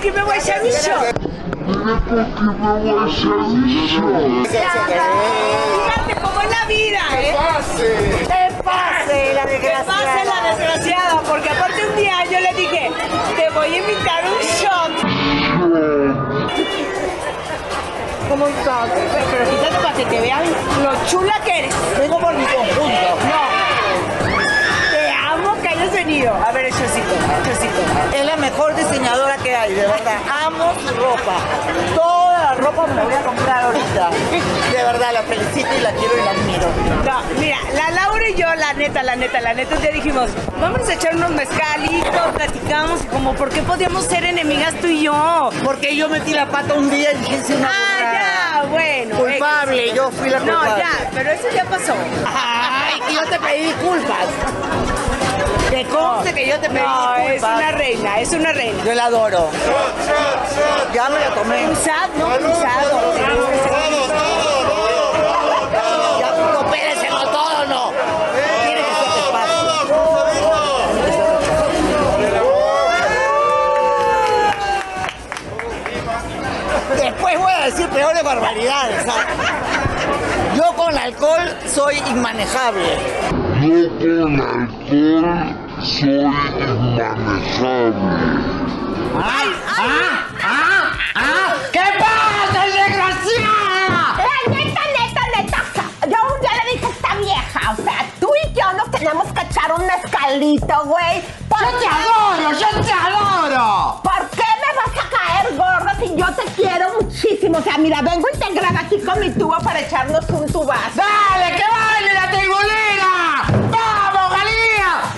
¡Mire con quién me voy a echar mi shot! Fíjate cómo es la vida, ¿eh? ¡Te pase la Que desgraciada! pase la desgraciada, porque aparte un día yo le dije, te voy a invitar un shot. ¿Cómo estás? Pero fíjate para que te vean lo chula que eres. Vengo por mi conjunto. No. A ver, Chocito, Chocito. Es la mejor diseñadora que hay, de verdad. Amo su ropa. Toda la ropa me la voy a comprar ahorita. De verdad, la felicito y la quiero y la admiro. No, mira, la Laura y yo, la neta, la neta, la neta, día dijimos, vamos a echar unos mezcalitos, platicamos, y como, ¿por qué podíamos ser enemigas tú y yo? Porque yo metí la pata un día y dije, "Es una Ah, burrada". ya, bueno. Culpable, yo fui la No, culpable. ya, pero eso ya pasó. Ay, y yo te pedí disculpas. Que conste que yo te pedí No, es una reina, es una reina. Yo la adoro. Ya me la tomé. Cruzado, no despacio. Después voy a decir peores barbaridades. ¿sabes? Yo con alcohol soy inmanejable. Yo con alcohol soy inmanejable. ¿Qué pasa, desgraciada? La neta, neta, neta, yo un día le dije a esta vieja, o sea, tú y yo nos tenemos que echar un mezcalito, güey. ¿Por ¡Yo te adoro! ¡Yo te adoro! ¿Por qué me vas a caer gorda si yo te quiero muchísimo? O sea, mira, vengo integrada aquí con mi tubo para echarnos un tubazo. ¡Dale, que baile la tribulera!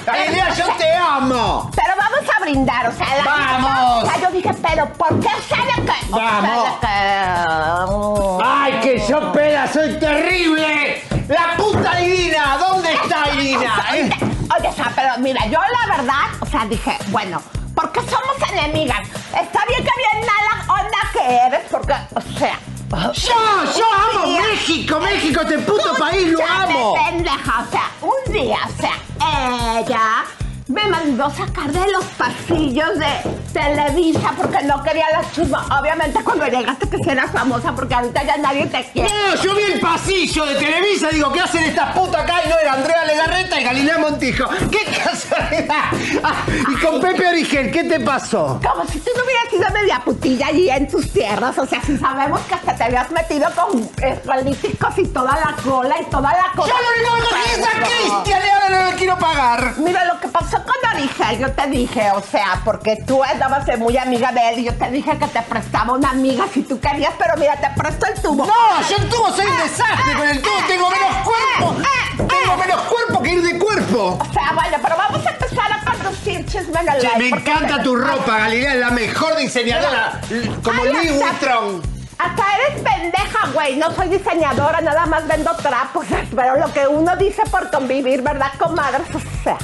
¡Galilea, yo te amo! Pero vamos a brindar, o sea, la ¡Vamos! O sea, yo dije, pero ¿por qué sabe que? ¡Vamos! que- ¡Ay, que yo peda, soy terrible! ¡La puta Irina! ¿Dónde está Irina? eh? Oye, o sea, pero mira, yo la verdad, o sea, dije, bueno, ¿por qué somos enemigas? Está bien que bien mala onda que eres, porque, o sea... ¡Yo, yo amo un día- México! ¡México, este puto país, lo amo! pendeja, o sea, un día, o sea, ella me mandó sacar de los pasillos de Televisa porque no quería la chisma. Obviamente cuando llegaste que eras famosa porque ahorita ya nadie te quiere. No, yo vi el pasillo de Televisa digo, ¿qué hacen estas putas acá? Y no era Andrea Legarreta y Galilea Montijo. ¡Qué casualidad! Ah, y con Pepe Origen, ¿qué te pasó? Como si tú no hubieras sido media putilla allí en tus tierras. O sea, si sabemos que hasta te habías metido con eh, políticos y toda la cola y toda la cosa. Yo lo único que es a Cristian y ahora no le quiero pagar. Mira, lo que pasó con Origel, yo te dije, o sea, porque tú andabas muy amiga de él y yo te dije que te prestaba una amiga si tú querías, pero mira, te presto el tubo. No, yo en tubo soy un desastre con el tubo, tengo menos cuerpo. Tengo menos cuerpo que ir de cuerpo. O sea, bueno, pero vamos a empezar a conducir chisme en el me encanta tu ropa, Galilea, es la mejor diseñadora. Como Ay, hasta- Vuitton. Hasta eres pendeja, güey. No soy diseñadora, nada más vendo trapos. Pero lo que uno dice por convivir, ¿verdad, comadres? O sea.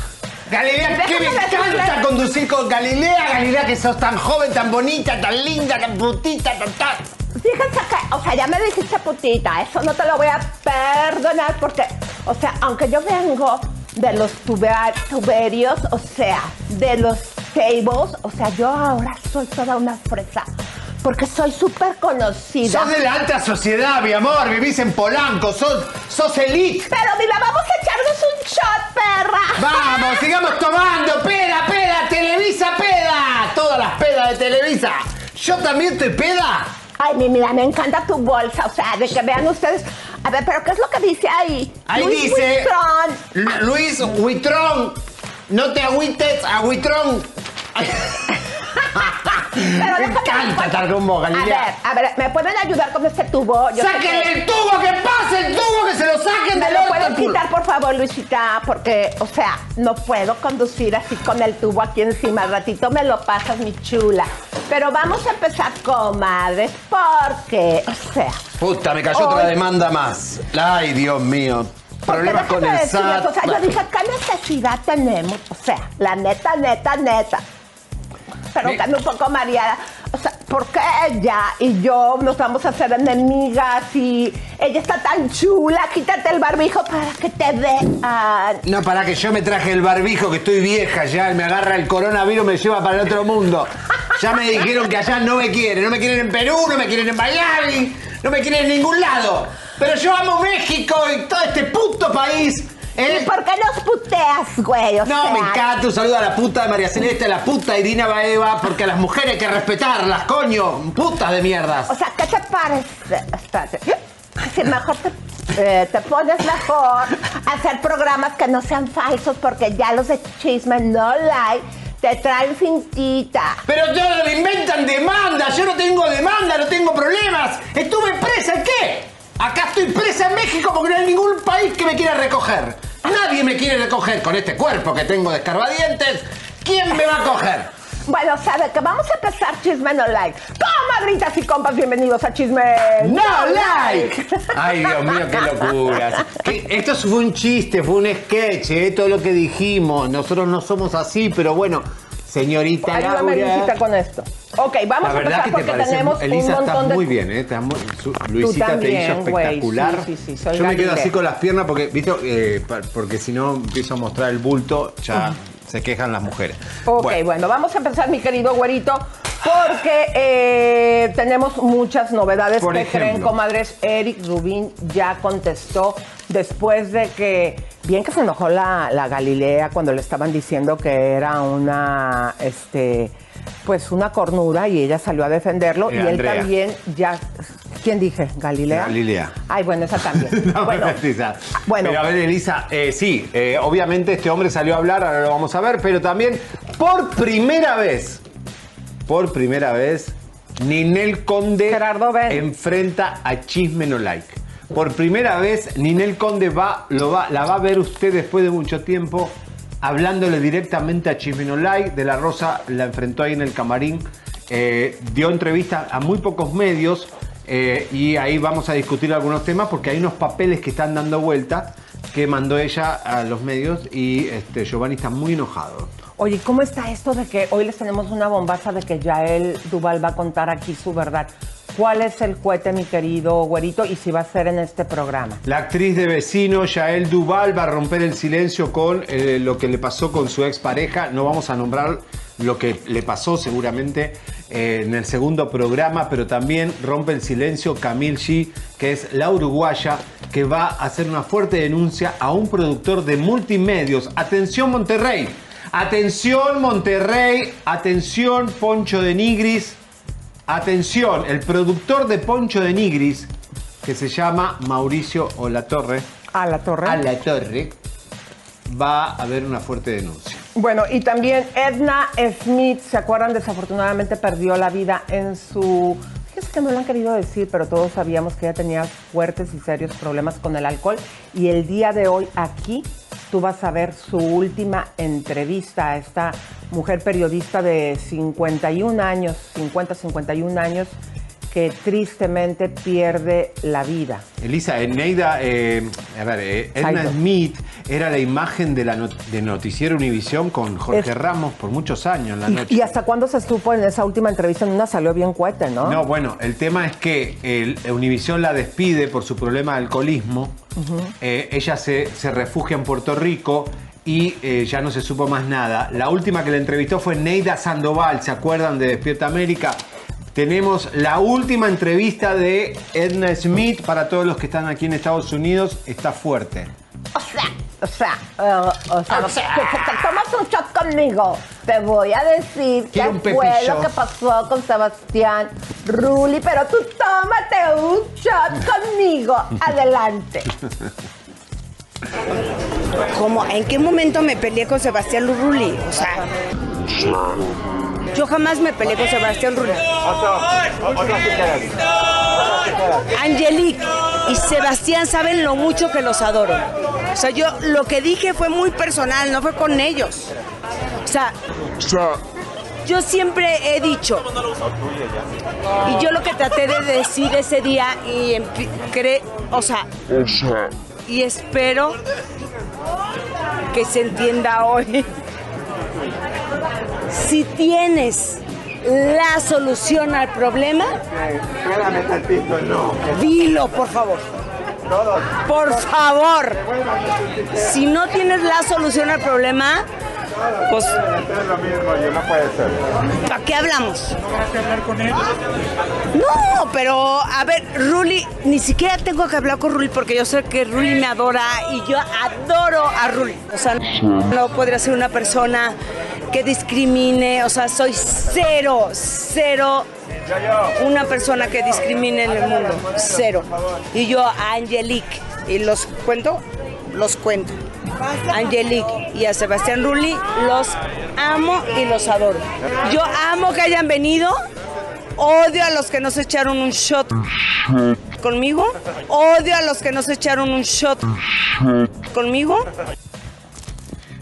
Galilea, que me encanta conducir con Galilea. Galilea, que sos tan joven, tan bonita, tan linda, tan putita, tan tan. Fíjense que, o sea, ya me dijiste putita, eso no te lo voy a perdonar porque, o sea, aunque yo vengo de los tuber- tuberios, o sea, de los tables, o sea, yo ahora soy toda una fresa. Porque soy súper conocida. Sos de la alta sociedad, mi amor. Vivís en Polanco, sos, sos elite. Pero mira, vamos a shot, perra. Vamos, sigamos tomando. Peda, peda, Televisa, peda. Televisa. ¿Yo también estoy peda? Ay, mi- mira, me encanta tu bolsa, o sea, de que vean ustedes. A ver, pero ¿qué es lo que dice ahí? Ahí Luis dice Buitrón. Lu- Luis Huitrón. No te agüites, agüitrón. Pero Me encanta estar con vos, A ver, a ver, ¿me pueden ayudar con este tubo? Yo ¡Sáquenle que- el tubo! ¡Que pase el tubo! ¡Que se lo saquen ¿Me del lo orto, pueden quitar, por favor, Luisita? Porque, o sea, no puedo conducir así con el tubo aquí encima. Al ratito me lo pasas, mi chula. Pero vamos a empezar, comadres, porque, o sea... Puta, me cayó otra demanda más. Ay, Dios mío. Problemas con déjame el decirles, SAT. O sea, yo dije, ¿qué necesidad tenemos? O sea, la neta, neta, neta. Pero un poco mareada. O sea, ¿por qué ella y yo nos vamos a hacer enemigas y ella está tan chula? Quítate el barbijo para que te vean. No, para que yo me traje el barbijo, que estoy vieja ya, me agarra el coronavirus, me lleva para el otro mundo. Ya me dijeron que allá no me quieren, no me quieren en Perú, no me quieren en Miami, no me quieren en ningún lado. Pero yo amo México y todo este puto país. ¿Eh? ¿Y por qué nos puteas, güey? O No, sea, me encanta. Un saludo a la puta de María Celeste, a la puta de Irina Baeva, porque a las mujeres hay que respetarlas, coño. Putas de mierdas. O sea, ¿qué te parece? Espérate. Si mejor te, eh, te pones mejor a hacer programas que no sean falsos porque ya los de chisme no like te traen cintita. Pero todos me inventan demanda, yo no tengo demanda, no tengo problemas. Estuve presa, ¿en qué? Acá estoy presa en México porque no hay ningún país que me quiera recoger. Nadie me quiere recoger con este cuerpo que tengo de escarbadientes. ¿Quién me va a coger? Bueno, sabe que vamos a empezar Chisme No Like. Comadritas y compas, bienvenidos a Chisme ¡No like! Ay, Dios mío, qué locura. Que Esto fue un chiste, fue un sketch, ¿eh? todo lo que dijimos. Nosotros no somos así, pero bueno, señorita Ayúdame, Laura. Luisita, con esto. Ok, vamos La a empezar que te porque tenemos Elisa un está montón de... muy bien, ¿eh? Muy- Luisita te también, hizo güey, espectacular. sí, sí, sí, soy Yo me quedo así con las piernas porque, ¿viste? Eh, porque si no empiezo a mostrar el bulto, ya se quejan las mujeres. Ok, Bueno, bueno. vamos a empezar, mi querido güerito, porque eh, tenemos muchas novedades Por que ejemplo. creen, comadres. Eric Rubín ya contestó después de que, bien que se enojó la, la Galilea cuando le estaban diciendo que era una, este, pues una cornuda y ella salió a defenderlo Eh, y él Andrea. también ya, ¿quién dije? Galilea. Galilea. Ay, bueno, esa también. No, bueno, bueno. Pero a ver, Elisa, eh, sí, eh, obviamente este hombre salió a hablar, ahora lo vamos a ver, pero también por primera vez, por primera vez, Ninel Conde Gerardo, enfrenta a Chisme No Like. Por primera vez, Ninel Conde va, lo va, la va a ver usted después de mucho tiempo hablándole directamente a Chisme No Like. De la Rosa la enfrentó ahí en el camarín, eh, dio entrevista a muy pocos medios. Eh, y ahí vamos a discutir algunos temas porque hay unos papeles que están dando vuelta que mandó ella a los medios y este, Giovanni está muy enojado. Oye, ¿cómo está esto de que hoy les tenemos una bombaza de que Yael Duval va a contar aquí su verdad? ¿Cuál es el cohete, mi querido güerito, y si va a ser en este programa? La actriz de vecino, Yael Duval, va a romper el silencio con eh, lo que le pasó con su expareja. No vamos a nombrar lo que le pasó seguramente eh, en el segundo programa, pero también rompe el silencio Camille G, que es la uruguaya, que va a hacer una fuerte denuncia a un productor de multimedios. Atención Monterrey, atención Monterrey, atención Poncho de Nigris. Atención, el productor de Poncho de Nigris, que se llama Mauricio Olatorre, A la torre. a la torre, va a haber una fuerte denuncia. Bueno, y también Edna Smith, ¿se acuerdan? Desafortunadamente perdió la vida en su... Fíjense que no lo han querido decir, pero todos sabíamos que ella tenía fuertes y serios problemas con el alcohol. Y el día de hoy aquí tú vas a ver su última entrevista a esta mujer periodista de 51 años, 50, 51 años, que tristemente pierde la vida. Elisa, Eneida, eh, a ver, eh, Edna. Smith era la imagen de la not- de Noticiero Univisión con Jorge Es- Ramos por muchos años en la ¿Y, noche. y hasta cuándo se supo en esa última entrevista? En una salió bien cohete, ¿no? No, bueno, el tema es que el, Univisión la despide por su problema de alcoholismo. Eh, ella se, se refugia en Puerto Rico y eh, ya no se supo más nada. La última que la entrevistó fue Neida Sandoval, ¿se acuerdan de Despierta América? Tenemos la última entrevista de Edna Smith para todos los que están aquí en Estados Unidos. Está fuerte. O sea, O sea, eh, o sea, que, que te tomas un shot conmigo. Te voy a decir qué fue lo que pasó con Sebastián Rulli, pero tú tómate un shot conmigo. Adelante. ¿Cómo? ¿En qué momento me peleé con Sebastián Rulli? O sea, yo jamás me peleé con Sebastián Rulli. Angelique y Sebastián saben lo mucho que los adoro. O sea, yo lo que dije fue muy personal, no fue con ellos. O sea, yo siempre he dicho, y yo lo que traté de decir ese día, y cre- o sea, y espero que se entienda hoy. Si tienes la solución al problema, dilo, por favor. Por favor. Si no tienes la solución al problema, pues ¿para qué hablamos? No, pero a ver, Ruli, ni siquiera tengo que hablar con Ruli porque yo sé que Ruli me adora y yo adoro a Ruli. O sea, no podría ser una persona que discrimine, o sea, soy cero, cero una persona que discrimine en el mundo, cero. Y yo a Angelique, y los cuento, los cuento. Angelique y a Sebastián Rulli los amo y los adoro. Yo amo que hayan venido. Odio a los que no se echaron un shot conmigo. Odio a los que no se echaron un shot conmigo.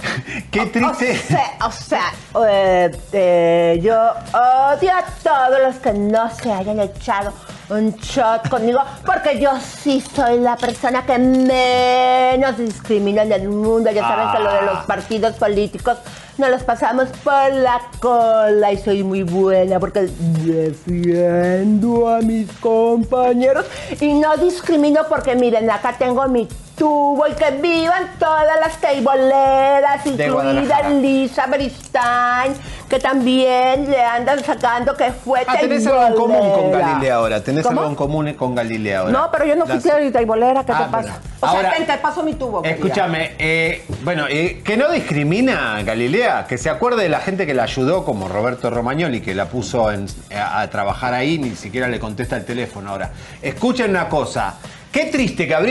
Qué O triste. sea, o sea eh, eh, yo odio a todos los que no se hayan echado un shot conmigo, porque yo sí soy la persona que menos discrimina en el mundo. Ya saben que lo de los partidos políticos nos los pasamos por la cola y soy muy buena porque defiendo a mis compañeros y no discrimino porque miren, acá tengo mi tubo y que vivan todas las teiboleras, incluida. Lisa Beristain, que también le andan sacando que fue Ah, tenés algo en común con. Galilea ahora. Tenés ¿Cómo? algo en común con Galilea ahora. No, pero yo no fui Las- teibolera, ¿qué Ah, te pasa? bueno. O sea, Ahora- te paso mi tubo. Escúchame, eh, bueno, eh, que no discrimina Galilea, que se acuerde de la gente que la ayudó, como Roberto Romagnoli, que la puso en- a, a trabajar ahí, ni siquiera le contesta el teléfono ahora. Escuchen una cosa, qué triste que abrí.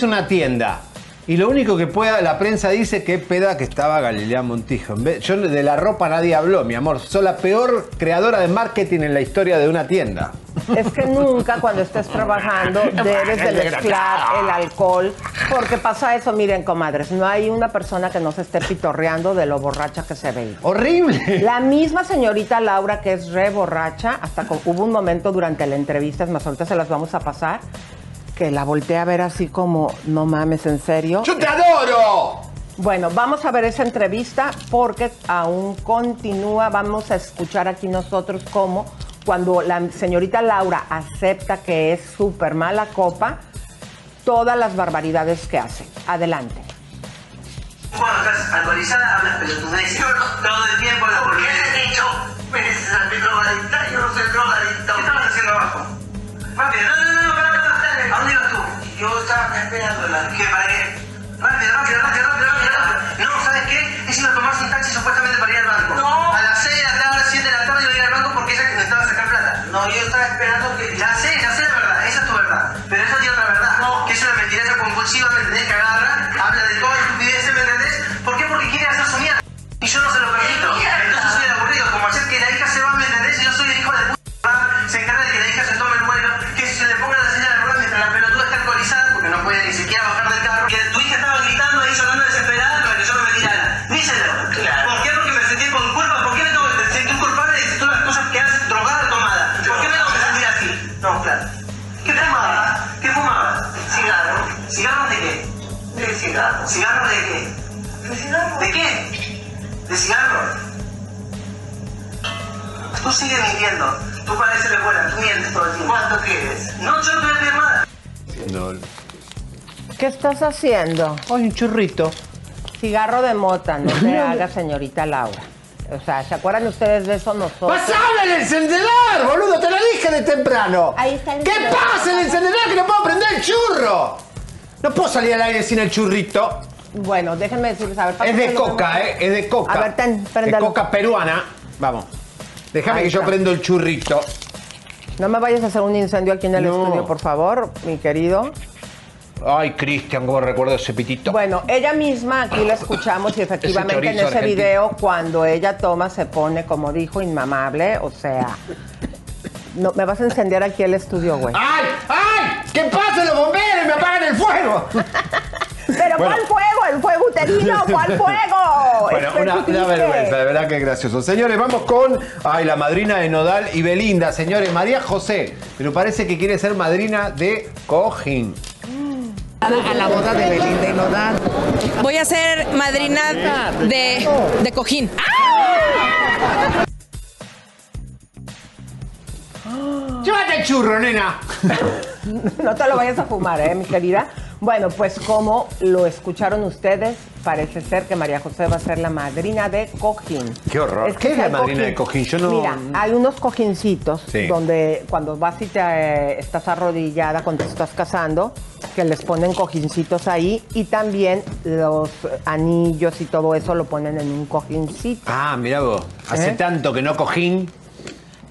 Es una tienda. Y lo único que pueda, la prensa dice que peda que estaba Galilea Montijo. En vez- yo de la ropa nadie habló, mi amor. Soy la peor creadora de marketing en la historia de una tienda. Es que nunca cuando estés trabajando debes de mezclar el alcohol, porque pasa eso, miren, comadres, no hay una persona que no se esté pitorreando de lo borracha que se ve. ¡Horrible! La misma señorita Laura, que es re borracha, hasta hubo un momento durante la entrevista, es más, ahorita se las vamos a pasar, que la volteé a ver así como, no mames, ¿en serio? ¡Yo te adoro! Bueno, vamos a ver esa entrevista porque aún continúa. Vamos a escuchar aquí nosotros cómo cuando la señorita Laura acepta que es súper mala copa, todas las barbaridades que hace. Adelante. Cuando estás alcoholizada hablas pelotudeces. Yo no, todo el tiempo estaba esperando la... ¿Qué, para qué? Rápido, rápido, rápido, rápido, rápido. No, ¿sabes qué? Es iba a tomarse un taxi supuestamente para ir al banco. No. A las 6 de la tarde, 7 de la tarde iba a ir al banco porque ella necesitaba sacar plata. No, yo estaba esperando que... Ya sé, ya sé la verdad, esa es tu verdad. Pero esa tiene otra verdad. No. Que es una mentirosa compulsiva, ¿me entendés? Que agarra, habla de toda estupideces, ¿me entendés? ¿Por qué? Porque quiere hacer su mierda. Y yo no se lo sigues mintiendo. Tú pareces buena, tú mientes todo el tiempo. ¿Cuánto quieres? No, yo no te voy a pedir nada. No. ¿Qué estás haciendo? Ay, un churrito. Cigarro de mota, no se haga, señorita Laura. O sea, ¿se acuerdan ustedes de eso nosotros? ¡Pasame el encendedor, boludo! ¡Te lo dije de temprano! Ahí está el ¿Qué encendedor. pasa el encendedor que no puedo prender el churro? No puedo salir al aire sin el churrito. Bueno, déjenme decirles, a ver... Es de coca. ¿eh? Es de coca. A ver, ten, De préndalo. coca peruana. Vamos. Déjame que yo prendo el churrito. No me vayas a hacer un incendio aquí en el No. estudio, por favor, mi querido. Ay, Cristian, cómo recuerdo ese pitito. Bueno, ella misma aquí la escuchamos y efectivamente en chorizo ese argentino. video cuando ella toma se pone, como dijo, inmamable, o sea... No, me vas a encender aquí el estudio, güey. ¡Ay! ¡Ay! ¿Qué pasa los bomberos? ¡Me apagan el fuego! ¿Pero bueno. cuál fuego? ¿El fuego uterino? ¿Cuál fuego? Bueno, una, vergüenza, de verdad que es gracioso. Señores, vamos con ay, la madrina de Nodal y Belinda. Señores, María José, pero parece que quiere ser madrina de Cojín. a la boda de Belinda y Nodal. Voy a ser madrina de, de cojín. ¡Llévate el churro, nena! No te lo vayas a fumar, ¿eh, mi querida? Bueno, pues como lo escucharon ustedes, parece ser que María José va a ser la madrina de cojín. Qué horror. que ¿Qué es la madrina de cojín? Yo no- Mira, hay unos cojincitos Sí. donde cuando vas y te eh, estás arrodillada cuando te estás casando, que les ponen cojincitos ahí y también los anillos y todo eso lo ponen en un cojincito. Ah, mira vos. Hace ¿Eh? tanto que no cojín.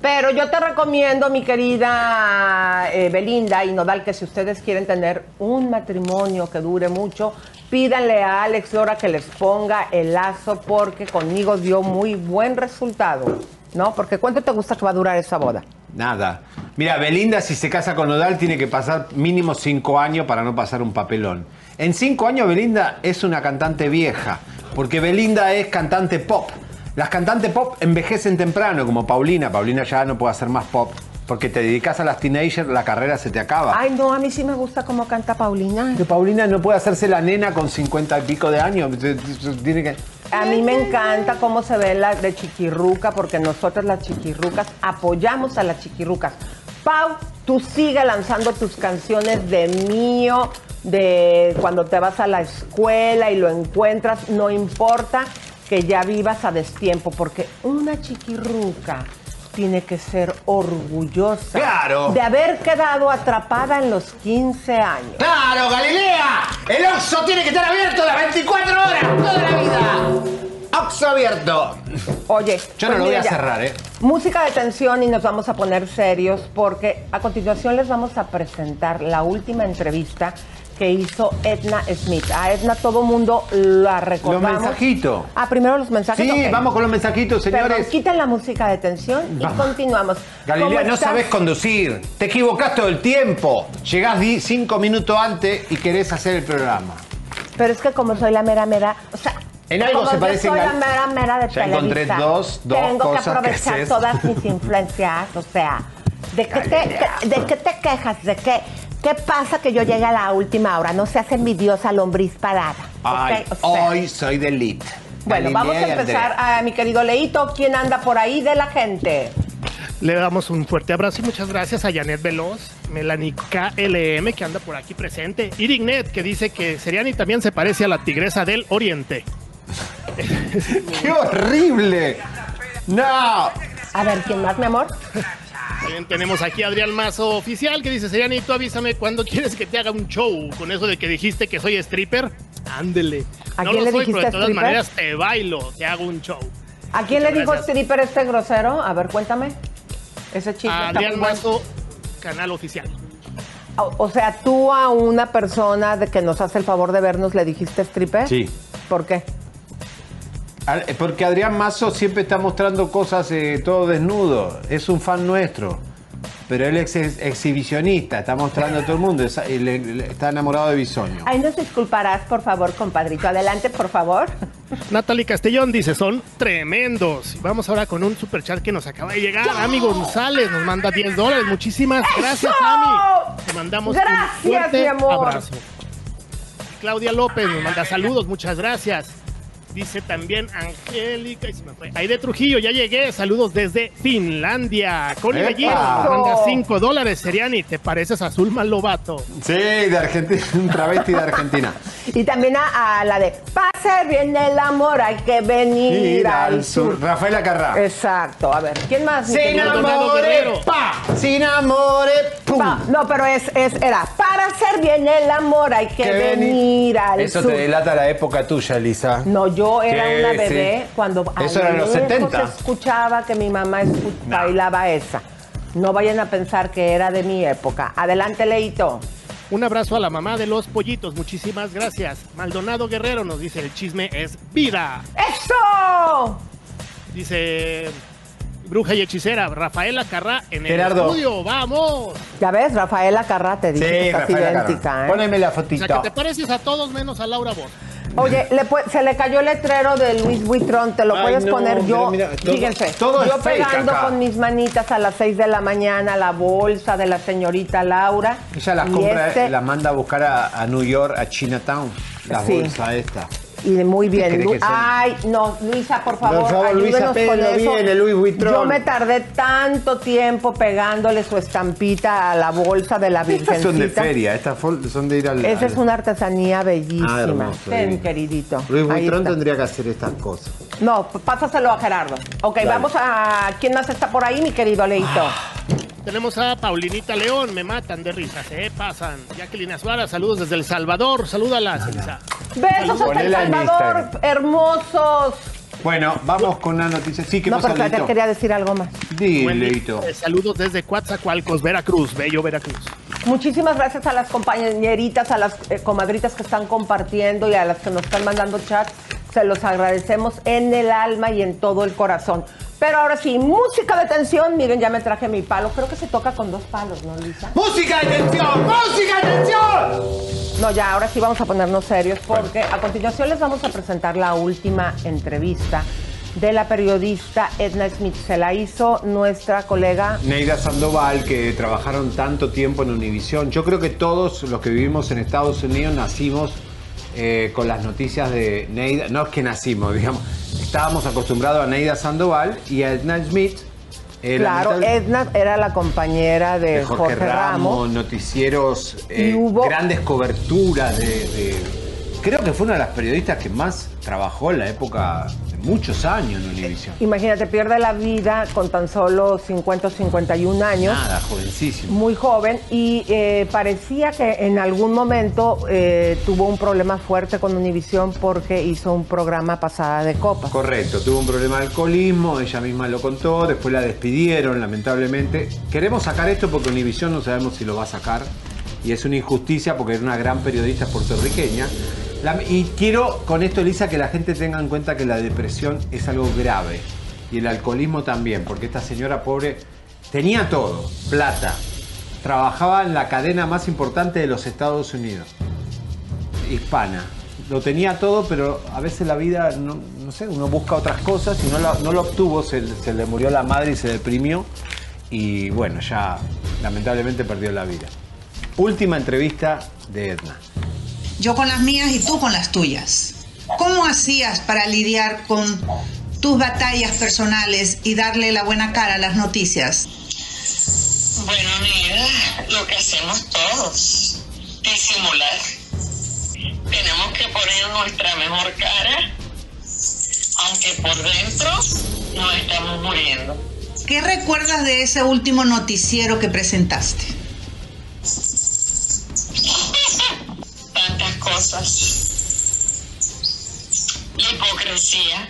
Pero yo te recomiendo, mi querida eh, Belinda y Nodal, que si ustedes quieren tener un matrimonio que dure mucho, pídanle a Alex Lora que les ponga el lazo porque conmigo dio muy buen resultado, ¿no? Porque ¿cuánto te gusta que va a durar esa boda? Nada. Mira, Belinda, si se casa con Nodal, tiene que pasar mínimo cinco años para no pasar un papelón. En cinco años, Belinda es una cantante vieja, porque Belinda es cantante pop. Las cantantes pop envejecen temprano, como Paulina. Paulina ya no puede hacer más pop, porque te dedicas a las teenagers, la carrera se te acaba. Ay, no, a mí sí me gusta cómo canta Paulina. Que Paulina no puede hacerse la nena con cincuenta y pico de años. Tiene que... A mí me encanta cómo se ve la de chiquirruca, porque nosotros las chiquirrucas apoyamos a las chiquirrucas. Pau, tú sigue lanzando tus canciones de mío, de cuando te vas a la escuela y lo encuentras, no importa que ya vivas a destiempo, porque una chiquirruca tiene que ser orgullosa Claro. de haber quedado atrapada en los 15 años. ¡Claro, Galilea! El Oxxo tiene que estar abierto las 24 horas, toda la vida. Oxxo abierto. Oye, Yo no pues lo voy a ya. cerrar, ¿eh? Música de tensión y nos vamos a poner serios porque a continuación les vamos a presentar la última entrevista que hizo Edna Smith. A Edna todo mundo la recordamos. Los mensajitos. Ah, primero los mensajes. Sí, vamos con los mensajitos, señores. Perdón, quiten la música de tensión y Vamos. continuamos. Galilea, ¿Cómo no sabes conducir. Te equivocás todo el tiempo. Llegás cinco minutos antes y querés hacer el programa. Pero es que como soy la mera mera, o sea, En algo como se parecen soy la mera mera de Ya encontré dos- dos tengo cosas que aprovechar todas mis influencias, o sea, ¿de qué, te, de qué te quejas? ¿De qué? ¿Qué pasa que yo llegue a la última hora? No seas envidiosa, lombriz parada. Ay, ¿ok? O sea, hoy soy de elite. bueno, vamos a empezar a mi querido Leito. ¿Quién anda por ahí de la gente? Le damos un fuerte abrazo y muchas gracias a Janet Veloz, Melanie KLM, que anda por aquí presente, y Dignet, que dice que Seriani también se parece a la tigresa del Oriente. ¡Qué horrible! ¡No! A ver, ¿quién más, mi amor? También tenemos aquí a Adrián Mazo Oficial, que dice, Seriani, tú avísame cuando quieres que te haga un show, con eso de que dijiste que soy stripper. Ándele. ¿A no quién lo le soy, pero de dijiste todas stripper? maneras te bailo, te hago un show. ¿A quién le dijo gracias. stripper este grosero? A ver, cuéntame. Ese está Adrián. Mazo, canal oficial. O, o sea, tú a una persona de que nos hace el favor de vernos le dijiste stripper. Sí. ¿Por qué? Al- Porque Adrián Mazo siempre está mostrando cosas eh, todo desnudo. Es un fan nuestro. Pero él es ex- exhibicionista, está mostrando a todo el mundo. es- y le- le- está enamorado de Bisoño. Ay, nos disculparás, por favor, compadrito. Adelante, por favor. Natalie Castellón dice, son tremendos. Y vamos ahora con un super chat que nos acaba de llegar. Ami González nos manda 10 dólares. Muchísimas gracias, Ami. Te mandamos Gracias, un fuerte mi amor. abrazo. Claudia López nos manda saludos, muchas gracias. Dice también Angélica. y se me fue. Ahí de Trujillo, ya llegué. Saludos desde Finlandia. ¡Epa! Bellido manda 5 dólares. Seriani, ¿te pareces a Zulma Lobato? Sí, de Argentina, un travesti de Argentina. Y también a, a la de Pase bien el amor, hay que venir Ir al sur. Rafael Acarrá. Exacto, a ver, ¿quién más? Sin amores, pa. Sin amores, pum. Pa- no, pero es, es, era, para hacer bien el amor hay que, Que venir al Eso sur. te delata la época tuya, Lisa. No, yo era Sí, una bebé sí. cuando a Eso era en los lejos 70. escuchaba que mi mamá bailaba esa. No vayan a pensar que era de mi época. Adelante, Leito. Un abrazo a la mamá de los pollitos. Muchísimas gracias. Maldonado Guerrero nos dice: el chisme es vida. ¡Eso! Dice. Bruja y hechicera, Rafaela Carrá en el Gerardo. estudio. ¡Vamos! Ya ves, Rafaela Carrá te dice que Sí, estás Acarrá. idéntica, ¿eh? Poneme la O sea, fotito. que te pareces a todos menos a Laura Bozo. Oye, le se le cayó el letrero de Luis Buitrón, te lo Ay, puedes no, poner yo. mira, mira, todo- Fíjense, todo yo pegando acá. con mis manitas a las 6 de la mañana la bolsa de la señorita Laura. Ella las compra, este- las manda a buscar a, a New York, a Chinatown, las Sí. bolsas estas. Y muy bien. Ay, no, Luisa, por favor, Por favor, Luisa, ayúdenos con péguelo eso. bien, el Louis Vuitton. Yo me tardé tanto tiempo pegándole su estampita a la bolsa de la Estas son de virgencita. feria, estas son de ir al. Esa al- es una artesanía bellísima. Ah, hermoso, Ten, queridito. Luis está. tendría que hacer estas cosas. No, pásaselo a Gerardo. Ok, Dale. vamos a... ¿Quién más está por ahí, mi querido Leito? Tenemos a Paulinita León, me matan de risa, se pasan. Jacqueline Azuara, saludos desde El Salvador, salúdala, Elisa. Besos hasta El Salvador, hermosos. Bueno, vamos con una noticia. Sí, ¿qué No, pasa, pero quería decir algo más. Leito. Eh, Saludos desde Coatzacoalcos, Veracruz, bello Veracruz. Muchísimas gracias a las compañeritas, a las eh, comadritas que están compartiendo y a las que nos están mandando chats. Se los agradecemos en el alma y en todo el corazón. Pero ahora sí, música de tensión. Miren, ya me traje mi palo. Creo que se toca con dos palos, ¿no, Lisa? ¡Música de tensión! ¡Música de tensión! No, ya, ahora sí vamos a ponernos serios porque a continuación les vamos a presentar la última entrevista de la periodista Edna Smith. Se la hizo nuestra colega Neida Sandoval, que trabajaron tanto tiempo en Univisión. Yo creo que todos los que vivimos en Estados Unidos nacimos eh, con las noticias de Neida. No es que nacimos, digamos. Estábamos acostumbrados a Neida Sandoval y a Edna Smith. eh, Claro, Edna era la compañera de, de Jorge, Ramos, noticieros, eh, Y hubo- grandes coberturas de, de- Creo que fue una de las periodistas que más trabajó en la época muchos años en Univisión. Imagínate, pierde la vida con tan solo 50 o 51 años. Nada, jovencísimo. Muy joven y eh, parecía que en algún momento eh, tuvo un problema fuerte con Univisión porque hizo un programa pasada de copa. Correcto, tuvo un problema de alcoholismo, ella misma lo contó, después la despidieron, lamentablemente. Queremos sacar esto porque Univisión no sabemos si lo va a sacar y es una injusticia porque era una gran periodista puertorriqueña. Y quiero con esto, Elisa, que la gente tenga en cuenta que la depresión es algo grave y el alcoholismo también, porque esta señora pobre tenía todo, plata, trabajaba en la cadena más importante de los Estados Unidos hispana. Lo tenía todo, pero a veces la vida, no, sé, uno busca otras cosas y no lo obtuvo, se, se le murió la madre y se deprimió y bueno, ya lamentablemente perdió la vida. Última entrevista de Edna. Yo con las mías y tú con las tuyas. ¿Cómo hacías para lidiar con tus batallas personales y darle la buena cara a las noticias? Bueno, mira, lo que hacemos todos, disimular. Tenemos que poner nuestra mejor cara, aunque por dentro nos estamos muriendo. ¿Qué recuerdas de ese último noticiero que presentaste? Cosas. La hipocresía,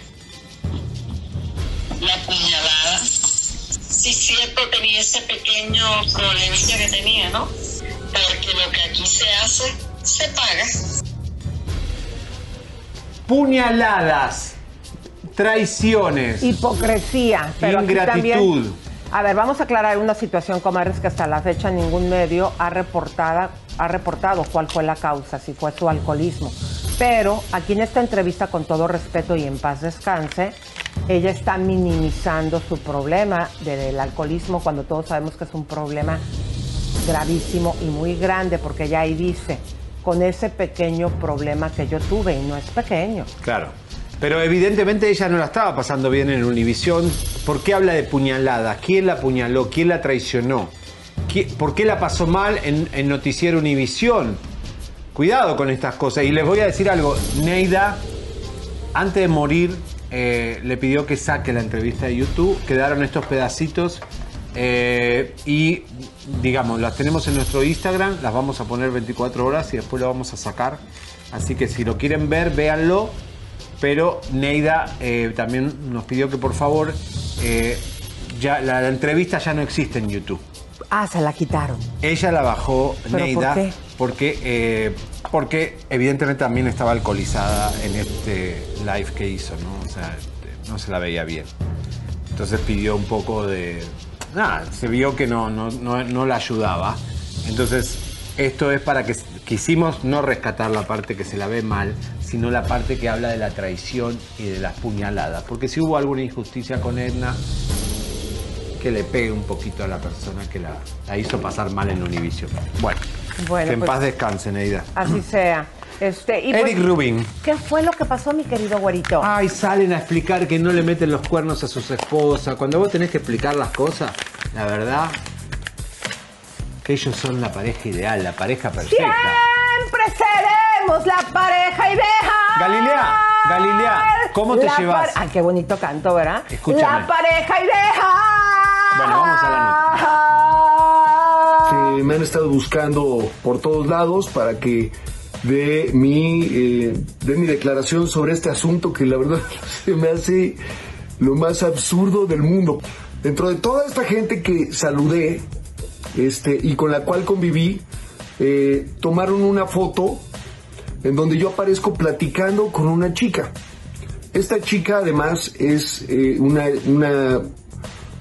la puñalada. Sí, cierto, tenía ese pequeño problemilla que tenía, ¿no? Porque lo que aquí se hace, se paga. Puñaladas, traiciones, Hipocresía. Pero aquí ingratitud. A ver, vamos a aclarar una situación, comadres, que hasta la fecha ningún medio ha, reportada, ha reportado cuál fue la causa, si fue su alcoholismo. Pero aquí en esta entrevista, con todo respeto y en paz descanse, ella está minimizando su problema del alcoholismo cuando todos sabemos que es un problema gravísimo y muy grande, porque ella ahí dice, con ese pequeño problema que yo tuve, y no es pequeño. Claro. Pero evidentemente ella no la estaba pasando bien en Univisión. ¿Por qué habla de puñaladas? ¿Quién la apuñaló? ¿Quién la traicionó? ¿Qui- ¿Por qué la pasó mal en, en Noticiero Univisión? Cuidado con estas cosas. Y les voy a decir algo. Neida, antes de morir, eh, le pidió que saque la entrevista de YouTube. Quedaron estos pedacitos. eh, y, digamos, las tenemos en nuestro Instagram. Las vamos a poner 24 horas y después lo vamos a sacar. Así que si lo quieren ver, véanlo. Pero Neida eh, también nos pidió que por favor, eh, ya, la, la entrevista ya no existe en YouTube. Ah, se la quitaron. Ella la bajó, ¿Pero por Neida, qué? porque eh, porque evidentemente también estaba alcoholizada en este live que hizo, ¿no? O sea, este, no se la veía bien. Entonces pidió un poco de... Nada, se vio que no, no, no, no la ayudaba. Entonces, esto es para que quisimos no rescatar la parte que se la ve mal, sino la parte que habla de la traición y de las puñaladas. Porque si hubo alguna injusticia con Edna, que le pegue un poquito a la persona que la, la hizo pasar mal en Univision. Bueno, Bueno, que en pues- paz descanse, Neida. Así sea. Este, y Eric pues, Rubin. ¿Qué fue lo que pasó, mi querido güerito? Ay, salen a explicar que no le meten los cuernos a sus esposas. Cuando vos tenés que explicar las cosas, la verdad, que ellos son la pareja ideal, la pareja perfecta. Siempre seremos la pareja ideal. Galilea, Galilea, ¿cómo te La llevas? par- Ay, qué bonito canto, ¿verdad? Escúchame. La pareja ideal. Bueno, vamos a la nota. me han estado buscando por todos lados para que dé mi, eh, dé mi declaración sobre este asunto que la verdad se me hace lo más absurdo del mundo. Dentro de toda esta gente que saludé este, y con la cual conviví, eh, tomaron una foto en donde yo aparezco platicando con una chica. Esta chica además es eh, una, una,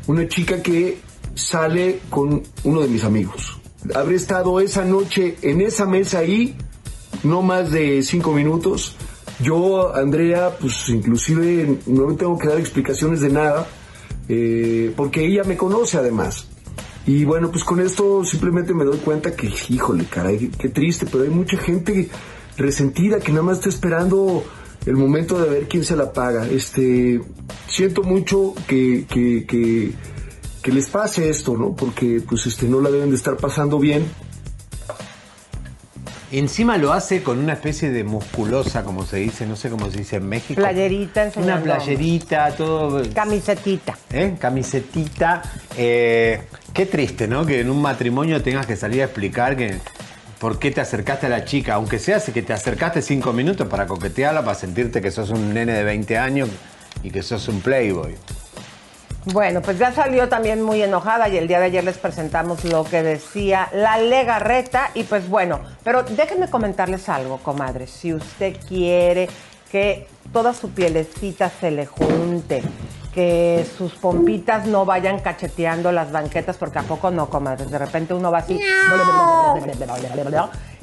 una chica que sale con uno de mis amigos. Habré estado esa noche en esa mesa ahí, no más de cinco minutos. Yo, Andrea, pues inclusive no me tengo que dar explicaciones de nada, eh, porque ella me conoce además. Y bueno, pues con esto simplemente me doy cuenta que, híjole, caray, qué triste, pero hay mucha gente resentida que nada más está esperando el momento de ver quién se la paga. Este, siento mucho que, que, que, que les pase esto, ¿no? Porque pues este, no la deben de estar pasando bien. Encima lo hace con una especie de musculosa, como se dice, no sé cómo se dice en México. Playerita Una enseñando. playerita, todo. Camisetita. ¿eh? Camisetita. Eh, qué triste, ¿no? Que en un matrimonio tengas que salir a explicar que por qué te acercaste a la chica, aunque sea que te acercaste cinco minutos para coquetearla, para sentirte que sos un nene de 20 años y que sos un playboy. Bueno, pues ya salió también muy enojada y el día de ayer les presentamos lo que decía la Legarreta y pues bueno, pero déjenme comentarles algo, comadre. Si usted quiere que toda su pielecita se le junte, que sus pompitas no vayan cacheteando las banquetas, porque a poco no, comadre. De repente uno va así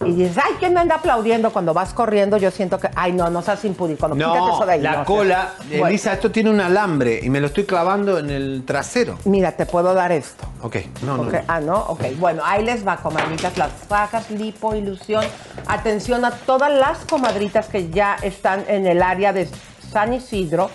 y dices, ay, ¿quién me anda aplaudiendo cuando vas corriendo? Yo siento que, ay, no, no seas impúdico, no, quítate eso de ahí. la no, cola, Bueno, Elisa, esto tiene un alambre y me lo estoy clavando en el trasero. Mira, te puedo dar esto. Ok, no, no. Ok, no. Ah, ¿no? Ok, bueno, ahí les va, comadritas, las fajas, lipo, ilusión. Atención a todas las comadritas que ya están en el área de San Isidro,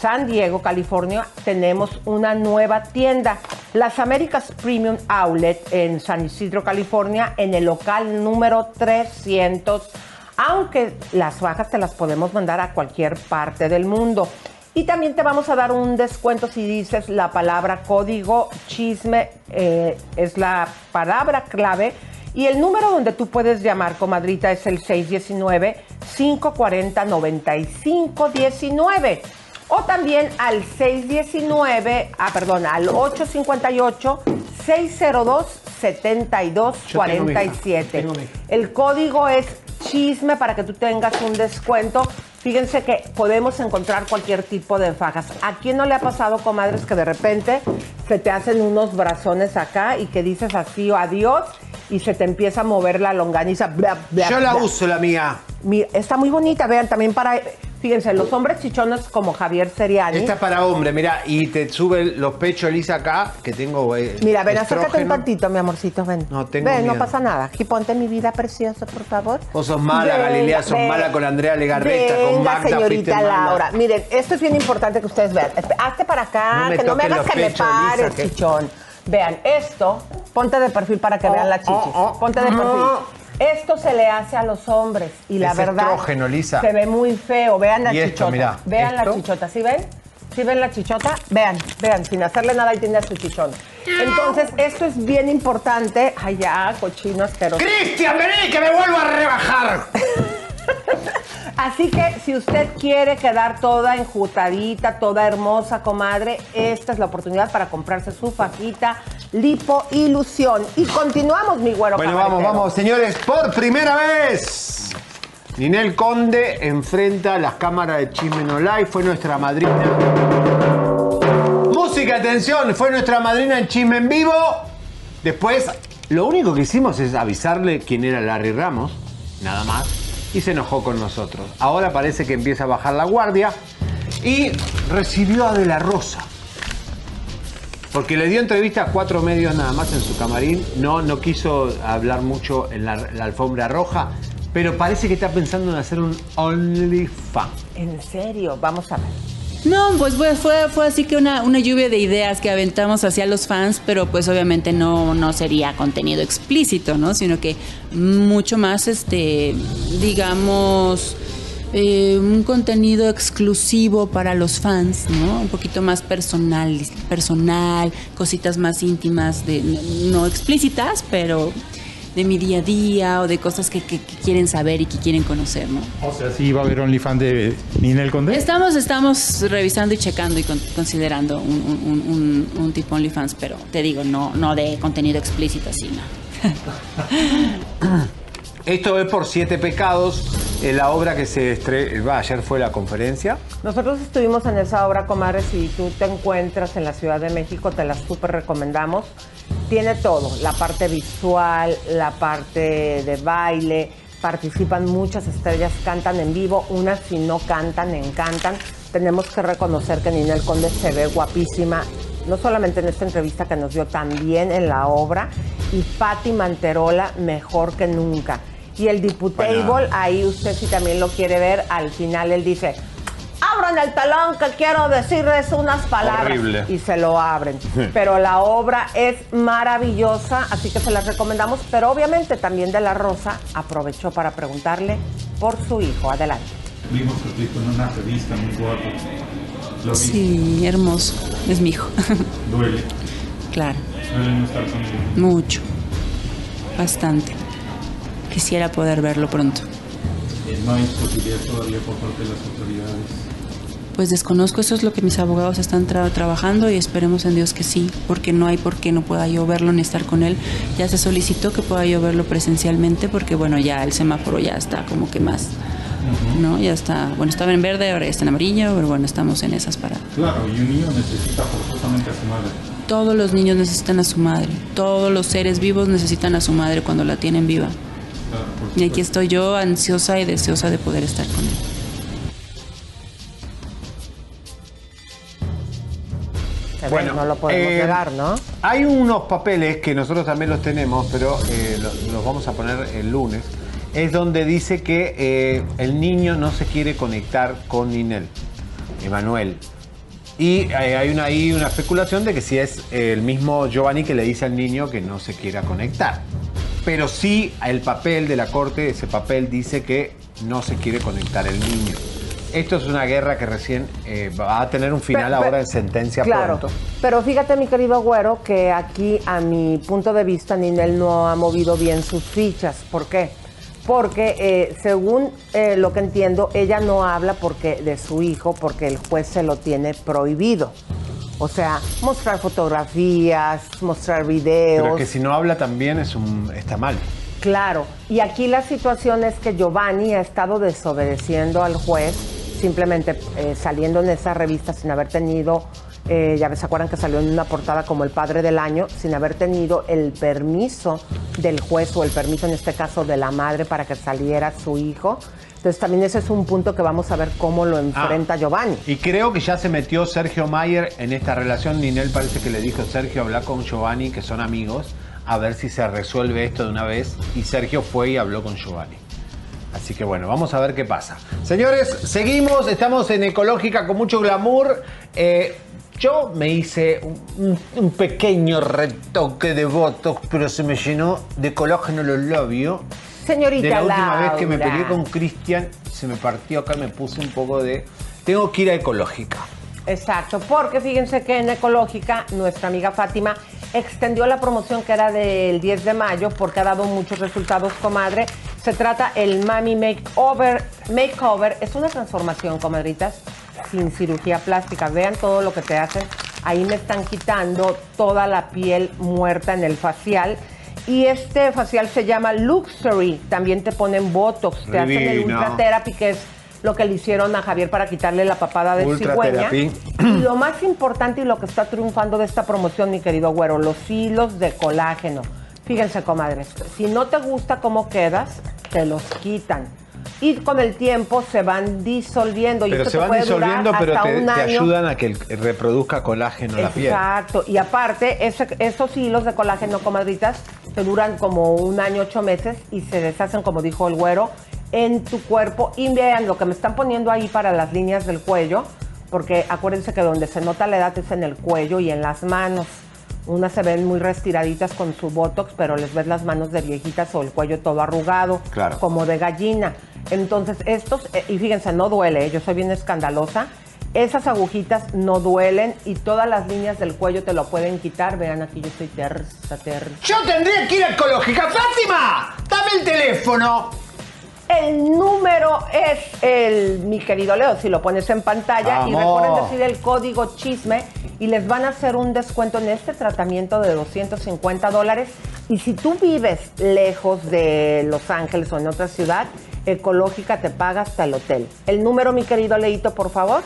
San Diego, California. Tenemos una nueva tienda, Las Américas Premium Outlet en San Isidro, California, en el local número 300. Aunque las fajas te las podemos mandar a cualquier parte del mundo. Y también te vamos a dar un descuento si dices la palabra código chisme, eh, es la palabra clave. Y el número donde tú puedes llamar, comadrita, es el 619-540-9519. O también al 619, ah, perdón, al 858-602-7247. El código es chisme para que tú tengas un descuento. Fíjense que podemos encontrar cualquier tipo de fajas. ¿A quién no le ha pasado, comadres, que de repente se te hacen unos brazones acá y que dices así o adiós y se te empieza a mover la longaniza? Bla, bla, Yo la bla. uso, la mía. Mira, está muy bonita, vean, también para, Fíjense, los hombres chichones como Javier Seriani. Esta es para hombre, mira, y te sube los pechos, Elisa, acá, que tengo. eh, Mira, ven, acércate un estrógeno. tantito, mi amorcito, ven. No, tengo Ven, no pasa nada. Aquí ponte mi vida preciosa, por favor. Vos sos mala, Venga, Galilea, sos ven. mala con Andrea Legarreta, Venga, Magda, señorita. Laura. Miren, esto es bien importante que ustedes vean. Hazte para acá, No me que no me hagas que me pares, Lisa, que- chichón. Vean, esto, ponte de perfil para que Oh, vean la chichis. oh, oh. ponte de perfil. No. Esto se le hace a los hombres y la Es verdad Lisa. se ve muy feo. Vean la Y esto, chichota. mirá, vean la chichota, ¿sí ven? ¿Sí ven la chichota? Vean, vean, sin hacerle nada y tiene su chichón. Entonces, esto es bien importante. Ay, ya, cochino asqueroso. ¡Cristian, vení, que me vuelvo a rebajar! Así que si usted quiere quedar toda enjutadita, toda hermosa, comadre, esta es la oportunidad para comprarse su fajita Lipo Ilusión. Y continuamos, mi güero Bueno, vamos, cabaretero. vamos, señores, por primera vez. Ninel Conde enfrenta las cámaras de Chisme No Live, fue nuestra madrina. Música, atención, fue nuestra madrina en Chisme en Vivo. Después, lo único que hicimos es avisarle quién era Larry Ramos, nada más, y se enojó con nosotros. Ahora parece que empieza a bajar la guardia y recibió a De La Rosa. Porque le dio entrevista a cuatro medios nada más en su camarín. No, no quiso hablar mucho en la, la alfombra roja. Pero parece que está pensando en hacer un OnlyFans. En serio, vamos a ver. No, pues fue, fue, fue así que una, una lluvia de ideas que aventamos hacia los fans, pero pues obviamente no, no sería contenido explícito, ¿no? Sino que mucho más, este, digamos, eh, un contenido exclusivo para los fans, ¿no? Un poquito más personal, personal, cositas más íntimas, de, no explícitas, pero de mi día a día o de cosas que, que- que quieren saber y que quieren conocer, ¿no? O sea, sí va a haber OnlyFans de Ninel Conde. Estamos, estamos revisando y checando y con- considerando un, un- un- un- un tipo OnlyFans, pero te digo, no, no de contenido explícito, así, ¿no? Esto es por Siete Pecados, eh, la obra que se estrenó. Ayer fue la conferencia. Nosotros estuvimos en esa obra, comadre. Si tú te encuentras en la Ciudad de México, te la súper recomendamos. Tiene todo: la parte visual, la parte de baile. Participan muchas estrellas, cantan en vivo. Unas, si no cantan, encantan. Tenemos que reconocer que Ninel Conde se ve guapísima. No solamente en esta entrevista que nos dio, también en la obra. Y Patti Manterola, mejor que nunca. Y el Diputable, Bueno. ahí usted si también lo quiere ver, al final él dice, abran el talón que quiero decirles unas palabras. Horrible. Y se lo abren. Pero la obra es maravillosa, así que se las recomendamos. Pero obviamente también de la Rosa aprovechó para preguntarle por su hijo. Adelante. Vimos tu hijo en una revista muy guapo. Lo. Sí, hermoso. Es mi hijo. Duele. claro, Duele no estar con él. mucho. Bastante. Quisiera poder verlo pronto. No hay posibilidad todavía por parte de las autoridades. Pues desconozco, eso es lo que mis abogados están tra- trabajando y esperemos en Dios que sí, porque no hay por qué no pueda yo verlo ni estar con él. Ya se solicitó que pueda yo verlo presencialmente porque bueno, ya el semáforo ya está como que más, ¿no? Ya está, bueno, estaba en verde, ahora ya está en amarillo, pero bueno, estamos en esas para... Claro, y un niño necesita forzosamente a su madre. Todos los niños necesitan a su madre, todos los seres vivos necesitan a su madre cuando la tienen viva. Y aquí estoy yo ansiosa y deseosa de poder estar con él. Ve, no lo podemos eh, negar, ¿no? Hay unos papeles que nosotros también los tenemos, pero eh, lo- los vamos a poner el lunes. Es donde dice que eh, el niño no se quiere conectar con Ninel, Emanuel. Y eh, hay una, ahí una especulación de que si es eh, el mismo Giovanni que le dice al niño que no se quiera conectar. Pero sí el papel de la corte, ese papel dice que no se quiere conectar el niño. Esto es una guerra que recién eh, va a tener un final Pero- ahora pero- en sentencia Claro, pronto. pero fíjate mi querido güero que aquí a mi punto de vista Ninel no ha movido bien sus fichas. ¿Por qué? Porque eh, según eh, lo que entiendo, ella no habla porque de su hijo porque el juez se lo tiene prohibido. O sea, mostrar fotografías, mostrar videos. Pero que si no habla también es un, está mal. Claro, y aquí la situación es que Giovanni ha estado desobedeciendo al juez, simplemente eh, saliendo en esa revista sin haber tenido, eh, ya se acuerdan que salió en una portada como el padre del año, sin haber tenido el permiso del juez o el permiso en este caso de la madre para que saliera su hijo. Entonces también ese es un punto que vamos a ver cómo lo enfrenta Giovanni. Y creo que ya se metió Sergio Mayer en esta relación. Ninel parece que le dijo Sergio habla con Giovanni, que son amigos, a ver si se resuelve esto de una vez. Y Sergio fue y habló con Giovanni. Así que bueno, vamos a ver qué pasa. Señores, seguimos, estamos en Ecológica con mucho glamour. Eh, yo me hice un, un pequeño retoque de Botox, pero se me llenó de colágeno los labios. Señorita De la última vez que me peleé con Cristian, se me partió acá, me puse un poco de... Tengo que ir a Ecológica. Exacto, porque fíjense que en Ecológica nuestra amiga Fátima extendió la promoción que era del 10 de mayo porque ha dado muchos resultados, comadre. Se trata el Mami Makeover. Makeover es una transformación, comadritas, sin cirugía plástica. Vean todo lo que te hacen. Ahí me están quitando toda la piel muerta en el facial. Y este facial se llama Luxury. También te ponen Botox, te hacen el Divino. Ultra Therapy, que es lo que le hicieron a Javier para quitarle la papada de Ultra cigüeña. Therapy. Y lo más importante y lo que está triunfando de esta promoción, mi querido güero, los hilos de colágeno. Fíjense, comadres, si no te gusta cómo quedas, te los quitan. Y con el tiempo se van disolviendo. y Pero esto se van puede durar disolviendo, pero hasta te, te ayudan a que reproduzca colágeno la piel. Exacto. Y aparte, ese- esos hilos de colágeno, comadritas, te duran como un año, ocho meses y se deshacen, como dijo el güero, en tu cuerpo. Y vean lo que me están poniendo ahí para las líneas del cuello, porque acuérdense que donde se nota la edad es en el cuello y en las manos. Unas se ven muy restiraditas con su botox, pero les ves las manos de viejitas o el cuello todo arrugado, Claro. como de gallina. Entonces, estos, eh, y fíjense, no duele, ¿eh? yo soy bien escandalosa. Esas agujitas no duelen y todas las líneas del cuello te lo pueden quitar. Vean aquí, yo estoy tersa, tersa. Yo tendría que ir a Ecológica. ¡Fátima! ¡Dame el teléfono! El número es el, mi querido Leo, si lo pones en pantalla y recuerden decir el código chisme y les van a hacer un descuento en este tratamiento de 250 dólares. Y si tú vives lejos de Los Ángeles o en otra ciudad, Ecológica te paga hasta el hotel. El número, mi querido Leito, por favor.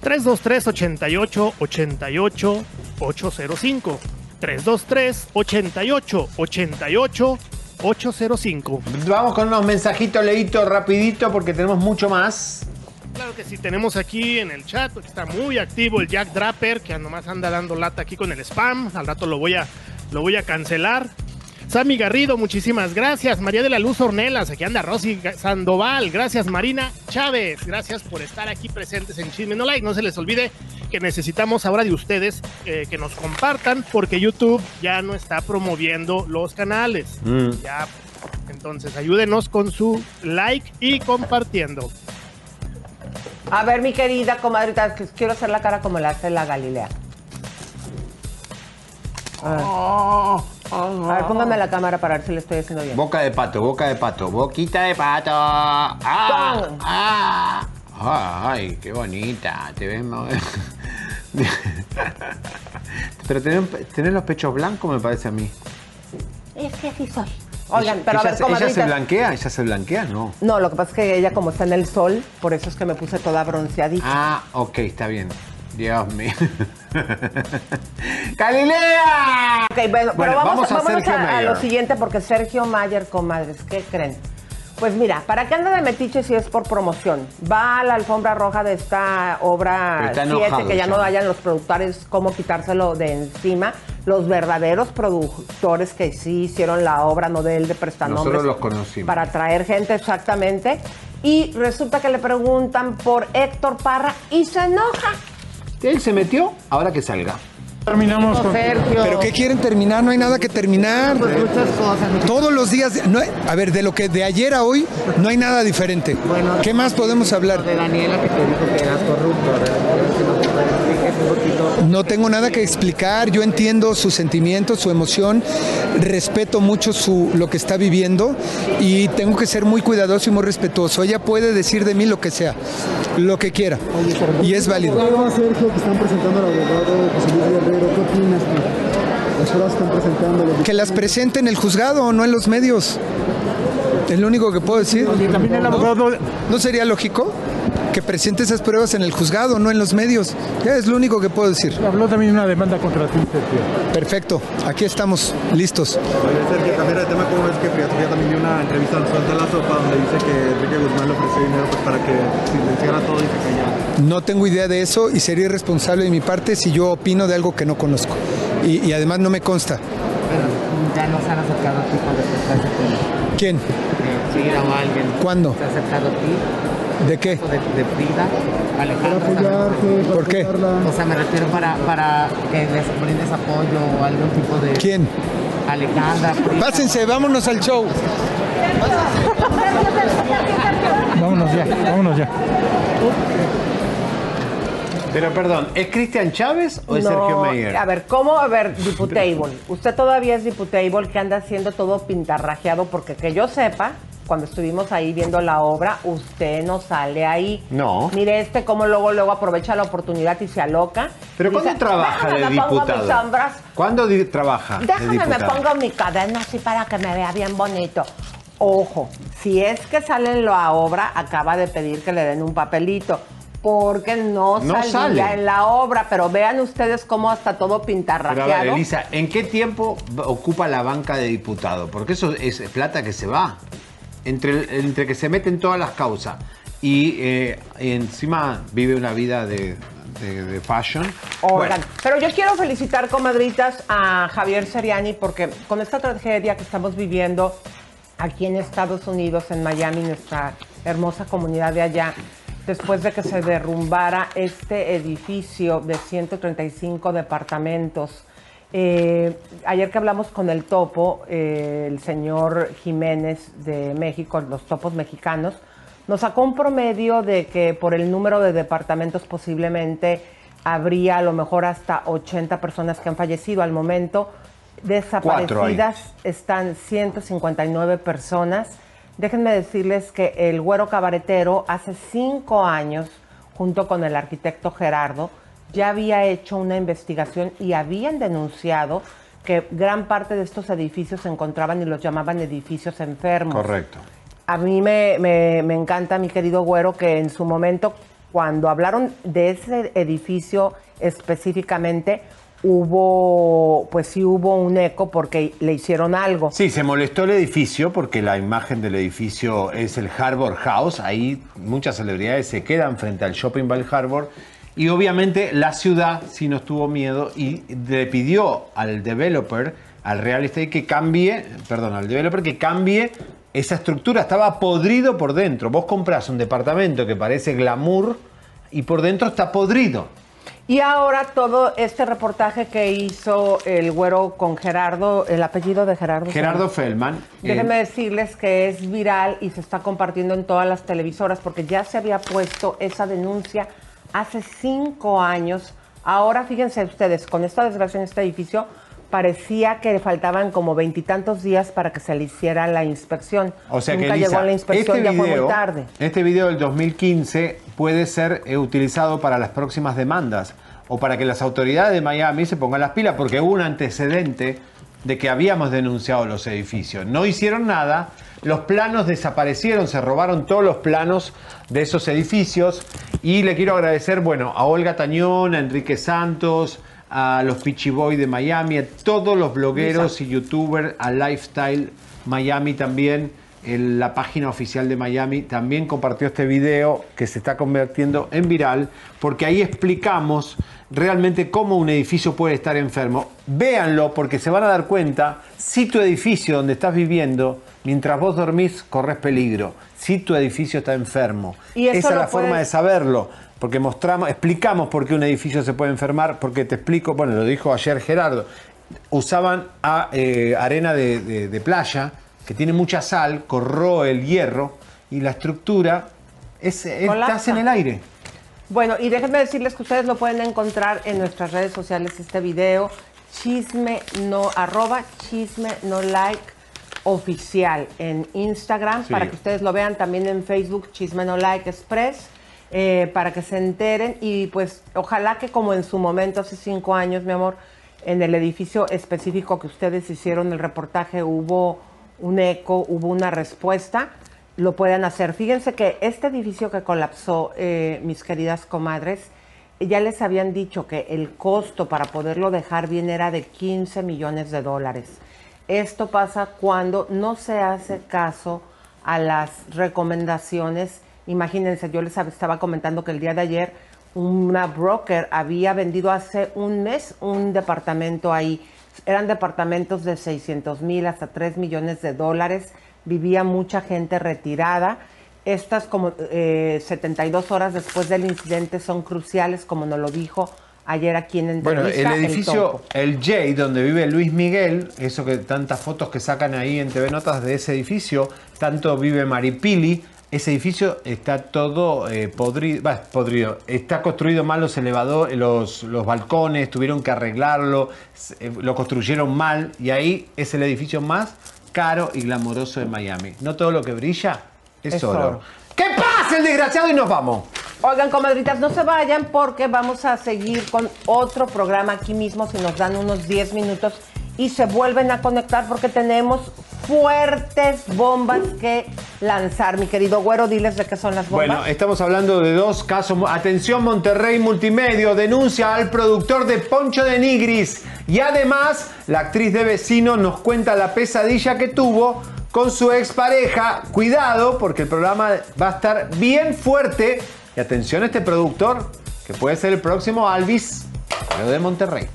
323 88 88 805 323 88 88 805 Vamos con unos mensajitos, Leito, rapidito, porque tenemos mucho más. Claro que sí, tenemos aquí en el chat, porque está muy activo el Jack Draper, que nomás anda dando lata aquí con el spam. Al rato lo voy a, lo voy a cancelar. Sammy Garrido, muchísimas gracias. María de la Luz Ornelas, aquí anda Rosy Sandoval. Gracias, Marina Chávez. Gracias por estar aquí presentes en Chisme No Like. No se les olvide que necesitamos ahora de ustedes eh, que nos compartan, porque YouTube ya no está promoviendo los canales. Mm. Ya, entonces ayúdenos con su like y compartiendo. A ver, mi querida comadrita, quiero hacer la cara como la hace la Galilea. Ver, a ver, póngame la cámara para ver si le estoy haciendo bien. Boca de pato, boca de pato, boquita de pato. ¡Ah! ¡Ah! ¡Ay, qué bonita! Te ves más- Pero tener, tener los pechos blancos me parece a mí. Es que así soy. Oigan, Ella- pero a ella, ver, se- ¿Ella se blanquea? ¿Ella se blanquea? No. No, lo que pasa es que ella como está en el sol, por eso es que me puse toda bronceadita. Ah, ok, está bien. Dios mío. ¡Galilea! Ok, bueno, Bueno, pero vamos, vamos a Sergio a, a lo siguiente porque Sergio Mayer, comadres, ¿qué creen? Pues mira, ¿para qué anda de metiche si es por promoción? Va a la alfombra roja de esta obra está 7, enojado que ya no ya. vayan los productores cómo quitárselo de encima. Los verdaderos productores que sí hicieron la obra, no de él de prestanombres. Nosotros los conocimos. Para traer gente exactamente. Y resulta que le preguntan por Héctor Parra y se enoja. Él se metió, ahora que salga. Terminamos con Sergio. ¿Pero qué quieren terminar? No hay nada que terminar. Todos los días, no hay- a ver, de lo que de ayer a hoy no hay nada diferente. ¿Qué más podemos hablar? De Daniela que te dijo que eras corrupto. No tengo nada que explicar, yo entiendo sus sentimientos, su emoción, respeto mucho su, lo que está viviendo y tengo que ser muy cuidadoso y muy respetuoso. Ella puede decir de mí lo que sea, lo que quiera, y es válido. Sergio, que están presentando al abogado José Luis Guerrero, ¿qué opinas tú? Las pruebas están presentando. Que las presente en el juzgado, no en los medios. Es lo único que puedo decir. también el ¿No? abogado- ¿No sería lógico? Que presente esas pruebas en el juzgado, no en los medios. Ya es lo único que puedo decir. Habló también de una demanda contra ti, Sergio. Perfecto, aquí estamos, listos. Oye, Sergio, cambiar de tema, ¿cómo ves que Sofía también dio una entrevista al Sol de la Sopa donde dice que Enrique Guzmán le ofreció dinero pues, para que silenciara todo y se callara? No tengo idea de eso y sería irresponsable de mi parte si yo opino de algo que no conozco. Y, y además no me consta. Pero ya nos han acercado a ti con respecto a ese tema. ¿Quién? Eh, Frida o alguien. ¿Cuándo? ¿Se ha acercado a ti? ¿De qué? De, de Frida, Alejandro. apoyarte, para ¿Por qué? O sea, me refiero para, para que les brindes apoyo o algún tipo de... ¿Quién? Alejandra, Frida. Pásense, vámonos al show. Vámonos ya, vámonos ya. Pero perdón, ¿es Cristian Chávez o es No, Sergio Meyer? A ver, ¿cómo? A ver, diputable. Usted todavía es diputable que anda haciendo todo pintarrajeado porque que yo sepa, cuando estuvimos ahí viendo la obra, usted no sale ahí. No. Mire este cómo luego luego aprovecha la oportunidad y se aloca. ¿Pero Dice, cuándo trabaja de "Déjame me pongo mis diputado? sombras, ¿Cuándo di- trabaja de Déjame me pongo mi cadena así para que me vea bien bonito. Ojo, si es que sale en la obra, acaba de pedir que le den un papelito. Porque no, No salía sale. en la obra, pero vean ustedes cómo hasta todo Pero a pintarrajeado. ver, Elisa, ¿en qué tiempo ocupa la banca de diputado? Porque eso es plata que se va. Entre, entre que se meten todas las causas y eh, encima vive una vida de, de- de fashion. Oigan, pero yo quiero felicitar, comadritas, a Javier Seriani porque con esta tragedia que estamos viviendo aquí en Estados Unidos, en Miami, nuestra hermosa comunidad de allá, después de que se derrumbara este edificio de 135 departamentos. Eh, ayer que hablamos con el topo, eh, el señor Jiménez de México, los topos mexicanos, nos sacó un promedio de que por el número de departamentos posiblemente habría a lo mejor hasta 80 personas que han fallecido. Al momento, desaparecidas están 159 personas. Déjenme decirles que el güero cabaretero hace cinco años, junto con el arquitecto Gerardo, ya había hecho una investigación y habían denunciado que gran parte de estos edificios se encontraban y los llamaban edificios enfermos. Correcto. A mí me, me- me encanta, mi querido güero, que en su momento, cuando hablaron de ese edificio específicamente, hubo, pues sí hubo un eco porque le hicieron algo. Sí, se molestó el edificio porque la imagen del edificio es el Harbor House. Ahí muchas celebridades se quedan frente al Shopping Bell Harbor. Y obviamente la ciudad sí nos tuvo miedo y le pidió al developer, al real estate, que cambie, perdón, al developer que cambie esa estructura. Estaba podrido por dentro. Vos compras un departamento que parece glamour y por dentro está podrido. Y ahora todo este reportaje que hizo el güero con Gerardo, el apellido de Gerardo. Gerardo. Feldman. eh, Déjenme decirles que es viral y se está compartiendo en todas las televisoras porque ya se había puesto esa denuncia hace cinco años. Ahora fíjense ustedes, con esta desgracia en este edificio, parecía que faltaban como veintitantos días para que se le hiciera la inspección. O sea Nunca que Elisa, llegó la inspección, este ya fue muy tarde. Este video del 2015 puede ser eh, utilizado para las próximas demandas o para que las autoridades de Miami se pongan las pilas porque hubo un antecedente de que habíamos denunciado los edificios. No hicieron nada, los planos desaparecieron, se robaron todos los planos de esos edificios y le quiero agradecer, bueno, a Olga Tañón, a Enrique Santos, a los Peachy Boy de Miami, a todos los blogueros y youtubers, a Lifestyle Miami también, en la página oficial de Miami también compartió este video que se está convirtiendo en viral porque ahí explicamos realmente cómo un edificio puede estar enfermo. Véanlo porque se van a dar cuenta si tu edificio donde estás viviendo, mientras vos dormís, corres peligro. Si tu edificio está enfermo. Y Esa es la forma de saberlo. Porque mostramos, explicamos por qué un edificio se puede enfermar, porque te explico, bueno, lo dijo ayer Gerardo, usaban a- eh, arena de, de- de playa, que tiene mucha sal, corroe el hierro, y la estructura es, estás en el aire. Bueno, y déjenme decirles que ustedes lo pueden encontrar en nuestras redes sociales este video, chisme no, arroba chisme no like oficial en Instagram, Sí. para que ustedes lo vean también en Facebook, chisme no like express, eh, para que se enteren y pues ojalá que como en su momento, hace cinco años, mi amor, en el edificio específico que ustedes hicieron el reportaje hubo un eco, hubo una respuesta. lo puedan hacer. Fíjense que este edificio que colapsó, eh, mis queridas comadres, ya les habían dicho que el costo para poderlo dejar bien era de 15 millones de dólares. Esto pasa cuando no se hace caso a las recomendaciones. Imagínense, yo les estaba comentando que el día de ayer una broker había vendido hace un mes un departamento ahí. Eran departamentos de 600 mil hasta 3 millones de dólares. Vivía mucha gente retirada. Estas como eh, 72 horas después del incidente son cruciales, como nos lo dijo ayer aquí en Bueno, entrevista. el edificio, Topo. el J, donde vive Luis Miguel, eso que tantas fotos que sacan ahí en TV Notas de ese edificio, tanto vive Maripili, ese edificio está todo eh, podrido, va, podrido, está construido mal los elevadores, los, los balcones, tuvieron que arreglarlo, eh, lo construyeron mal y ahí es el edificio más caro y glamoroso de Miami. No todo lo que brilla es, Es oro. oro. ¿Qué pasa el desgraciado y nos vamos? Oigan, comadritas, no se vayan porque vamos a seguir con otro programa aquí mismo si nos dan unos 10 minutos y se vuelven a conectar porque tenemos fuertes bombas que lanzar. Mi querido güero, diles de qué son las bombas. Bueno, estamos hablando de dos casos. Atención, Monterrey Multimedio denuncia al productor de Poncho de Nigris. Y además, la actriz de vecino nos cuenta la pesadilla que tuvo con su expareja. Cuidado, porque el programa va a estar bien fuerte. Y atención a este productor, que puede ser el próximo Alvis, de Monterrey.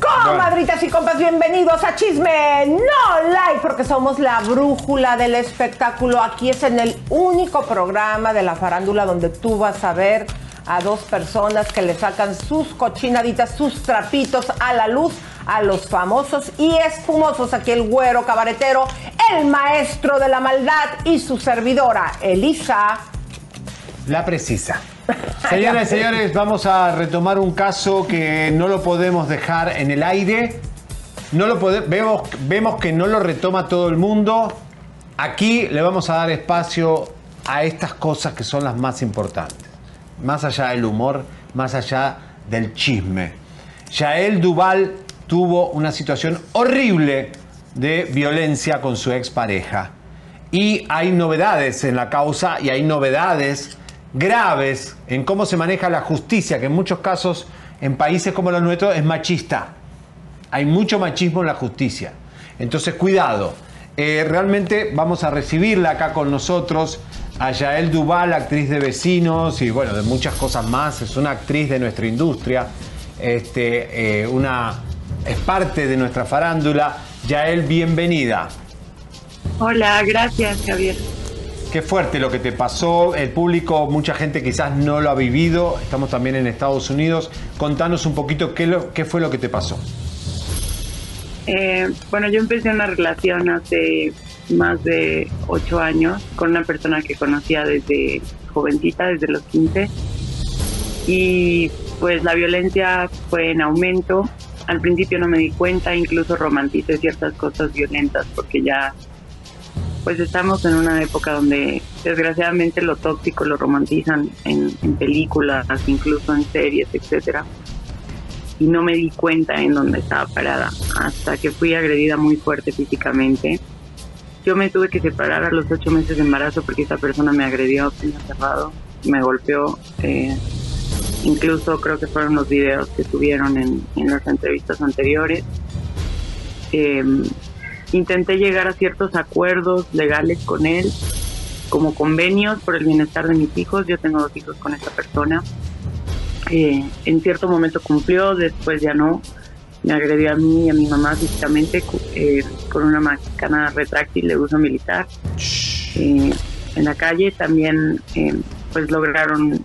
Comadritas y compas, bienvenidos a Chisme No Like, porque somos la brújula del espectáculo. Aquí es en el único programa de la farándula donde tú vas a ver a dos personas que le sacan sus cochinaditas, sus trapitos a la luz a los famosos y espumosos. Aquí el güero cabaretero, el maestro de la maldad y su servidora, Elisa. La precisa. Señoras y señores, vamos a retomar un caso que no lo podemos dejar en el aire. No lo pode- vemos, vemos que no lo retoma todo el mundo. Aquí le vamos a dar espacio a estas cosas que son las más importantes. Más allá del humor, más allá del chisme. Yael Duval tuvo una situación horrible de violencia con su expareja. Y hay novedades en la causa y hay novedades graves en cómo se maneja la justicia, que en muchos casos en países como los nuestros es machista. Hay mucho machismo en la justicia. Entonces, cuidado. Eh, realmente vamos a recibirla acá con nosotros a Yael Duval, actriz de Vecinos y bueno, de muchas cosas más. Es una actriz de nuestra industria. Este, eh, una, es parte de nuestra farándula. Yael, bienvenida. Hola, gracias Javier. Qué fuerte lo que te pasó. El público, mucha gente quizás no lo ha vivido. Estamos también en Estados Unidos. Contanos un poquito qué, lo- qué fue lo que te pasó. Eh, bueno, yo empecé una relación hace más de ocho años con una persona que conocía desde jovencita, desde los 15. Y pues la violencia fue en aumento. Al principio no me di cuenta, incluso romanticé ciertas cosas violentas porque ya pues estamos en una época donde desgraciadamente lo tóxico lo romantizan en, películas, incluso en series, etcétera. Y no me di cuenta en dónde estaba parada hasta que fui agredida muy fuerte físicamente. Yo me tuve que separar a los ocho meses de embarazo porque esta persona me agredió a cerrado, me golpeó. eh, incluso creo que fueron los videos que subieron en, las entrevistas anteriores. Eh, intenté llegar a ciertos acuerdos legales con él, como convenios por el bienestar de mis hijos. Yo tengo dos hijos con esta persona. Eh, en cierto momento cumplió, después ya no. Me agredió a mí y a mi mamá físicamente eh, con una máquina retráctil de uso militar. Eh, en la calle también eh, pues lograron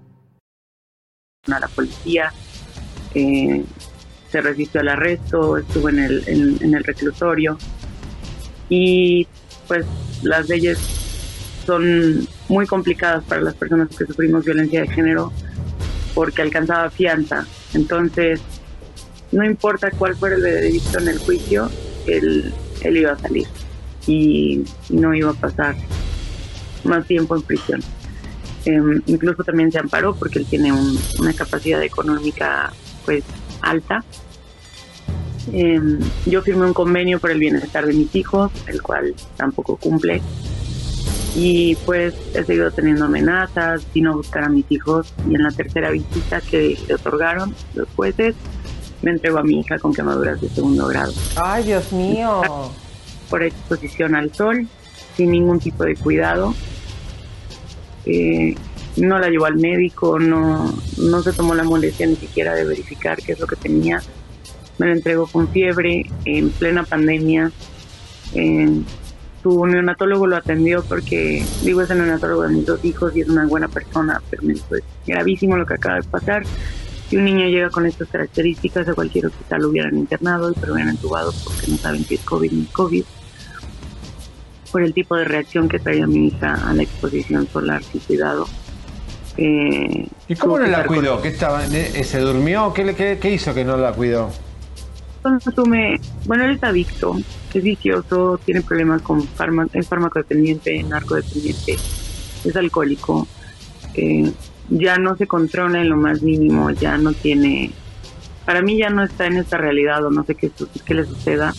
A la policía, eh, se resistió al arresto, estuvo en el, en, en el reclusorio y pues las leyes son muy complicadas para las personas que sufrimos violencia de género porque alcanzaba fianza. Entonces, no importa cuál fuera el veredicto en el juicio, él, él iba a salir y no iba a pasar más tiempo en prisión. Em, incluso también se amparó porque él tiene un- una capacidad económica pues alta. Em, yo firmé un convenio por el bienestar de mis hijos, el cual tampoco cumple. Y pues he seguido teniendo amenazas, vino a buscar a mis hijos y en la tercera visita que le otorgaron los jueces me entregó a mi hija con quemaduras de segundo grado. Ay, Dios mío. Por exposición al sol, sin ningún tipo de cuidado. Eh, no la llevó al médico, no, no se tomó la molestia ni siquiera de verificar qué es lo que tenía. Me lo entregó con fiebre, en plena pandemia. Eh, su neonatólogo lo atendió porque, digo, es el neonatólogo de mis dos hijos y es una buena persona, pero es gravísimo lo que acaba de pasar. Si un niño llega con estas características, a cualquier hospital lo hubieran internado y pero hubieran entubado porque no saben si es COVID ni COVID. Por el tipo de reacción que traía mi hija a la exposición solar sin cuidado. Eh, ¿Y cómo no que la estar con- cuidó? ¿Qué estaba, eh, ¿Se durmió? ¿Qué, qué, qué hizo que no la cuidó? consume, bueno, él es adicto, es vicioso, tiene problemas con fármaco, es farmacodependiente, narcodependiente, es alcohólico, eh, ya no se controla en lo más mínimo, ya no tiene, para mí ya no está en esta realidad o no sé qué, qué le suceda,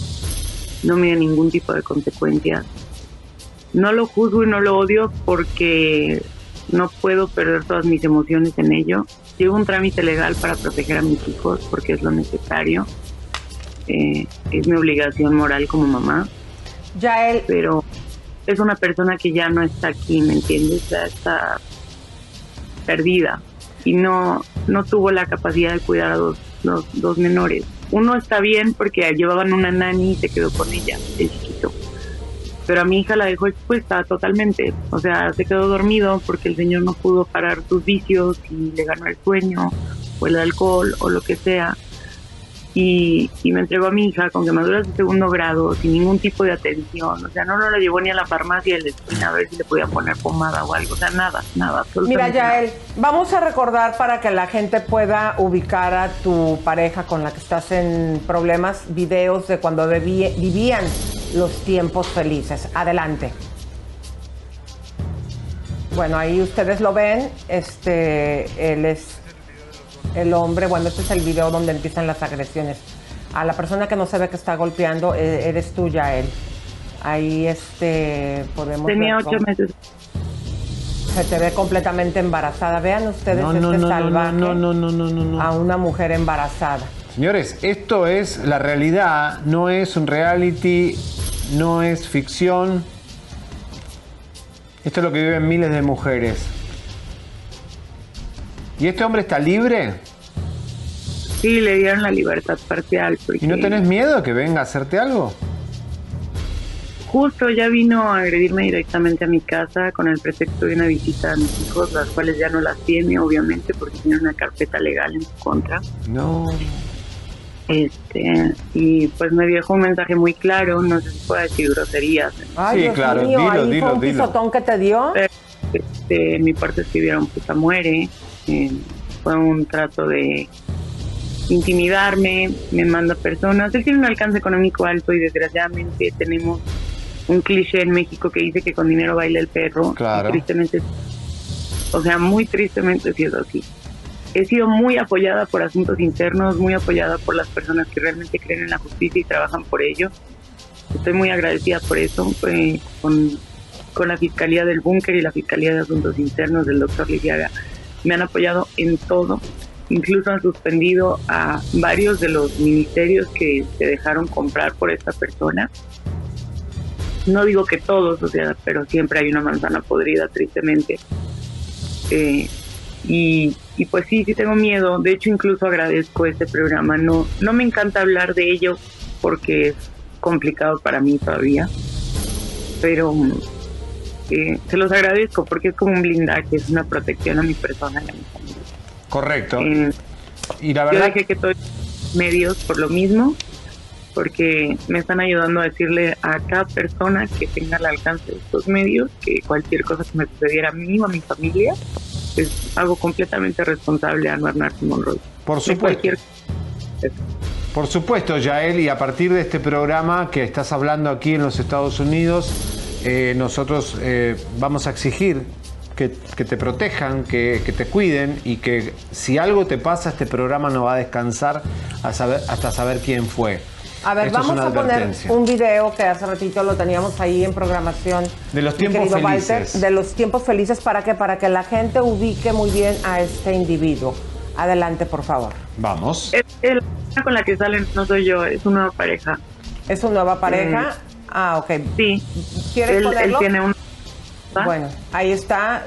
no mide ningún tipo de consecuencias. No lo juzgo y no lo odio porque no puedo perder todas mis emociones en ello. Llevo un trámite legal para proteger a mis hijos porque es lo necesario eh, es mi obligación moral como mamá. Ya él. Pero es una persona que ya no está aquí, ¿me entiendes? Ya está perdida y no, no tuvo la capacidad de cuidar a dos, dos, dos menores. Uno está bien porque llevaban una nani y se quedó con ella, de chiquito. Pero a mi hija la dejó expuesta totalmente. O sea, se quedó dormido porque el señor no pudo parar sus vicios y le ganó el sueño o el alcohol o lo que sea y, y me entregó a mi hija con quemaduras de segundo grado, sin ningún tipo de atención. O sea, no, no la llevó ni a la farmacia de la esquina a ver si le podían poner pomada o algo. O sea, nada, nada, Mira, Yael, vamos a recordar para que la gente pueda ubicar a tu pareja con la que estás en problemas, videos de cuando viví- vivían los tiempos felices. Adelante. Bueno, ahí ustedes lo ven. Este, él es el hombre. Bueno, este es el video donde empiezan las agresiones. A la persona que no se ve que está golpeando, eh, eres tú, Yael. Ahí este podemos Tenía ver ocho cómo- meses. se te ve completamente embarazada. Vean ustedes No, este no, no, no, salvaje no, no, no, no, no, no. a una mujer embarazada. Señores, esto es la realidad, no es un reality, no es ficción. Esto es lo que viven miles de mujeres. ¿Y este hombre está libre? Sí, le dieron la libertad parcial. Porque ¿Y no tenés miedo que venga a hacerte algo? Justo ya vino a agredirme directamente a mi casa con el pretexto de una visita a mis hijos, las cuales ya no las tiene, obviamente, porque tiene una carpeta legal en su contra. No. Este, y pues me dejó un mensaje muy claro, no sé si puedo decir groserías. Ay, Dios mío, ahí fue un pisotón que te dio. Este, en mi parte escribieron puta muere, eh, fue un trato de intimidarme, me manda personas. Él tiene un alcance económico alto y desgraciadamente tenemos un cliché en México que dice que con dinero baila el perro. Claro. Y tristemente, o sea, muy tristemente sí es así. He sido muy apoyada por asuntos internos, muy apoyada por las personas que realmente creen en la justicia y trabajan por ello. Estoy muy agradecida por eso, eh, con, con la Fiscalía del Búnker y la Fiscalía de Asuntos Internos del doctor Lidiaga. me han apoyado en todo. Incluso han suspendido a varios de los ministerios que se dejaron comprar por esta persona. No digo que todos, o sea, pero siempre hay una manzana podrida, tristemente. Eh, y, y pues sí, sí tengo miedo. De hecho, incluso agradezco este programa. No, no me encanta hablar de ello porque es complicado para mí todavía. Pero eh, se los agradezco porque es como un blindaje, es una protección a mi persona y a mi familia. Correcto. Eh, y la Yo verdad dejé que todos medios por lo mismo, porque me están ayudando a decirle a cada persona que tenga al alcance de estos medios que cualquier cosa que me sucediera a mí o a mi familia es algo completamente responsable a Anuar Narci Monroy. Por supuesto. Por supuesto, Yael, y a partir de este programa que estás hablando aquí en los Estados Unidos, eh, nosotros eh, vamos a exigir que, que te protejan, que, que te cuiden y que si algo te pasa, este programa no va a descansar a saber- hasta saber quién fue. A ver, Esto es vamos una a poner un video que hace ratito lo teníamos ahí en programación. De los tiempos felices. de los tiempos felices para que para que la gente ubique muy bien a este individuo. Adelante, por favor. Vamos. Es el- la persona con la que salen no soy yo, es una nueva pareja. ¿Es su nueva pareja? Mm. Ah, ok. Sí. ¿Quieres él, él ponerlo? tiene un... Bueno, ahí está,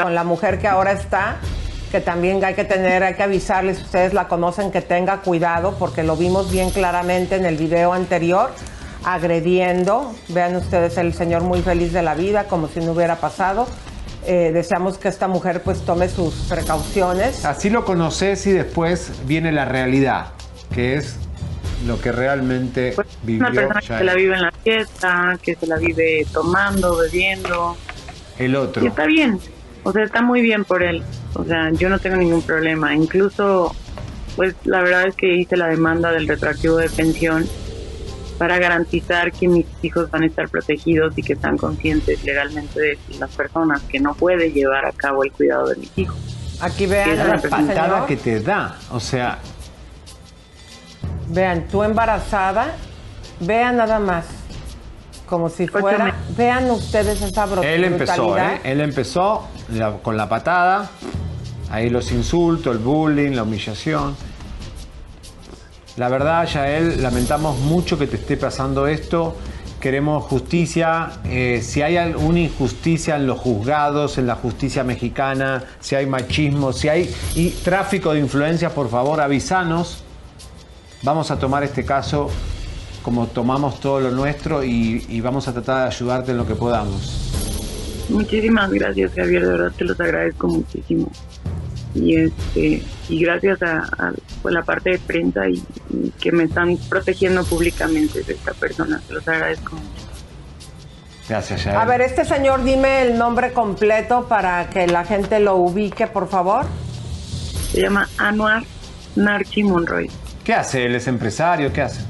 con la mujer que ahora está, que también hay que tener, hay que avisarles, ustedes la conocen, que tenga cuidado, porque lo vimos bien claramente en el video anterior, agrediendo. Vean ustedes el señor muy feliz de la vida, como si no hubiera pasado. Eh, deseamos que esta mujer pues tome sus precauciones. Así lo conoces y después viene la realidad, que es lo que realmente vivió Una persona que se la vive en la fiesta, que se la vive tomando, bebiendo. el otro. Y está bien, o sea, está muy bien por él. O sea, yo no tengo ningún problema. Incluso, pues la verdad es que hice la demanda del retroactivo de pensión para garantizar que mis hijos van a estar protegidos y que están conscientes legalmente de las personas que no puede llevar a cabo el cuidado de mis hijos. Aquí vean la patada que te da, o sea, Vean, tú embarazada, vean nada más, como si fuera, vean ustedes esa bru- él empezó, brutalidad. ¿eh? Él empezó la- con la patada, ahí los insultos, el bullying, la humillación. La verdad, Yael, lamentamos mucho que te esté pasando esto. Queremos justicia. Eh, si hay alguna injusticia en los juzgados, en la justicia mexicana, si hay machismo, si hay y tráfico de influencias, por favor, avísanos. Vamos a tomar este caso como tomamos todo lo nuestro y, y vamos a tratar de ayudarte en lo que podamos. Muchísimas gracias, Javier, de verdad te los agradezco muchísimo. Y este y gracias a, a, pues, la parte de prensa y, y que me están protegiendo públicamente de esta persona, te los agradezco mucho. Gracias, Yael. A ver, este señor, dime el nombre completo para que la gente lo ubique, por favor. Se llama Anuar Narchi Monroy. ¿Qué hace? ¿Él es empresario? ¿Qué hace?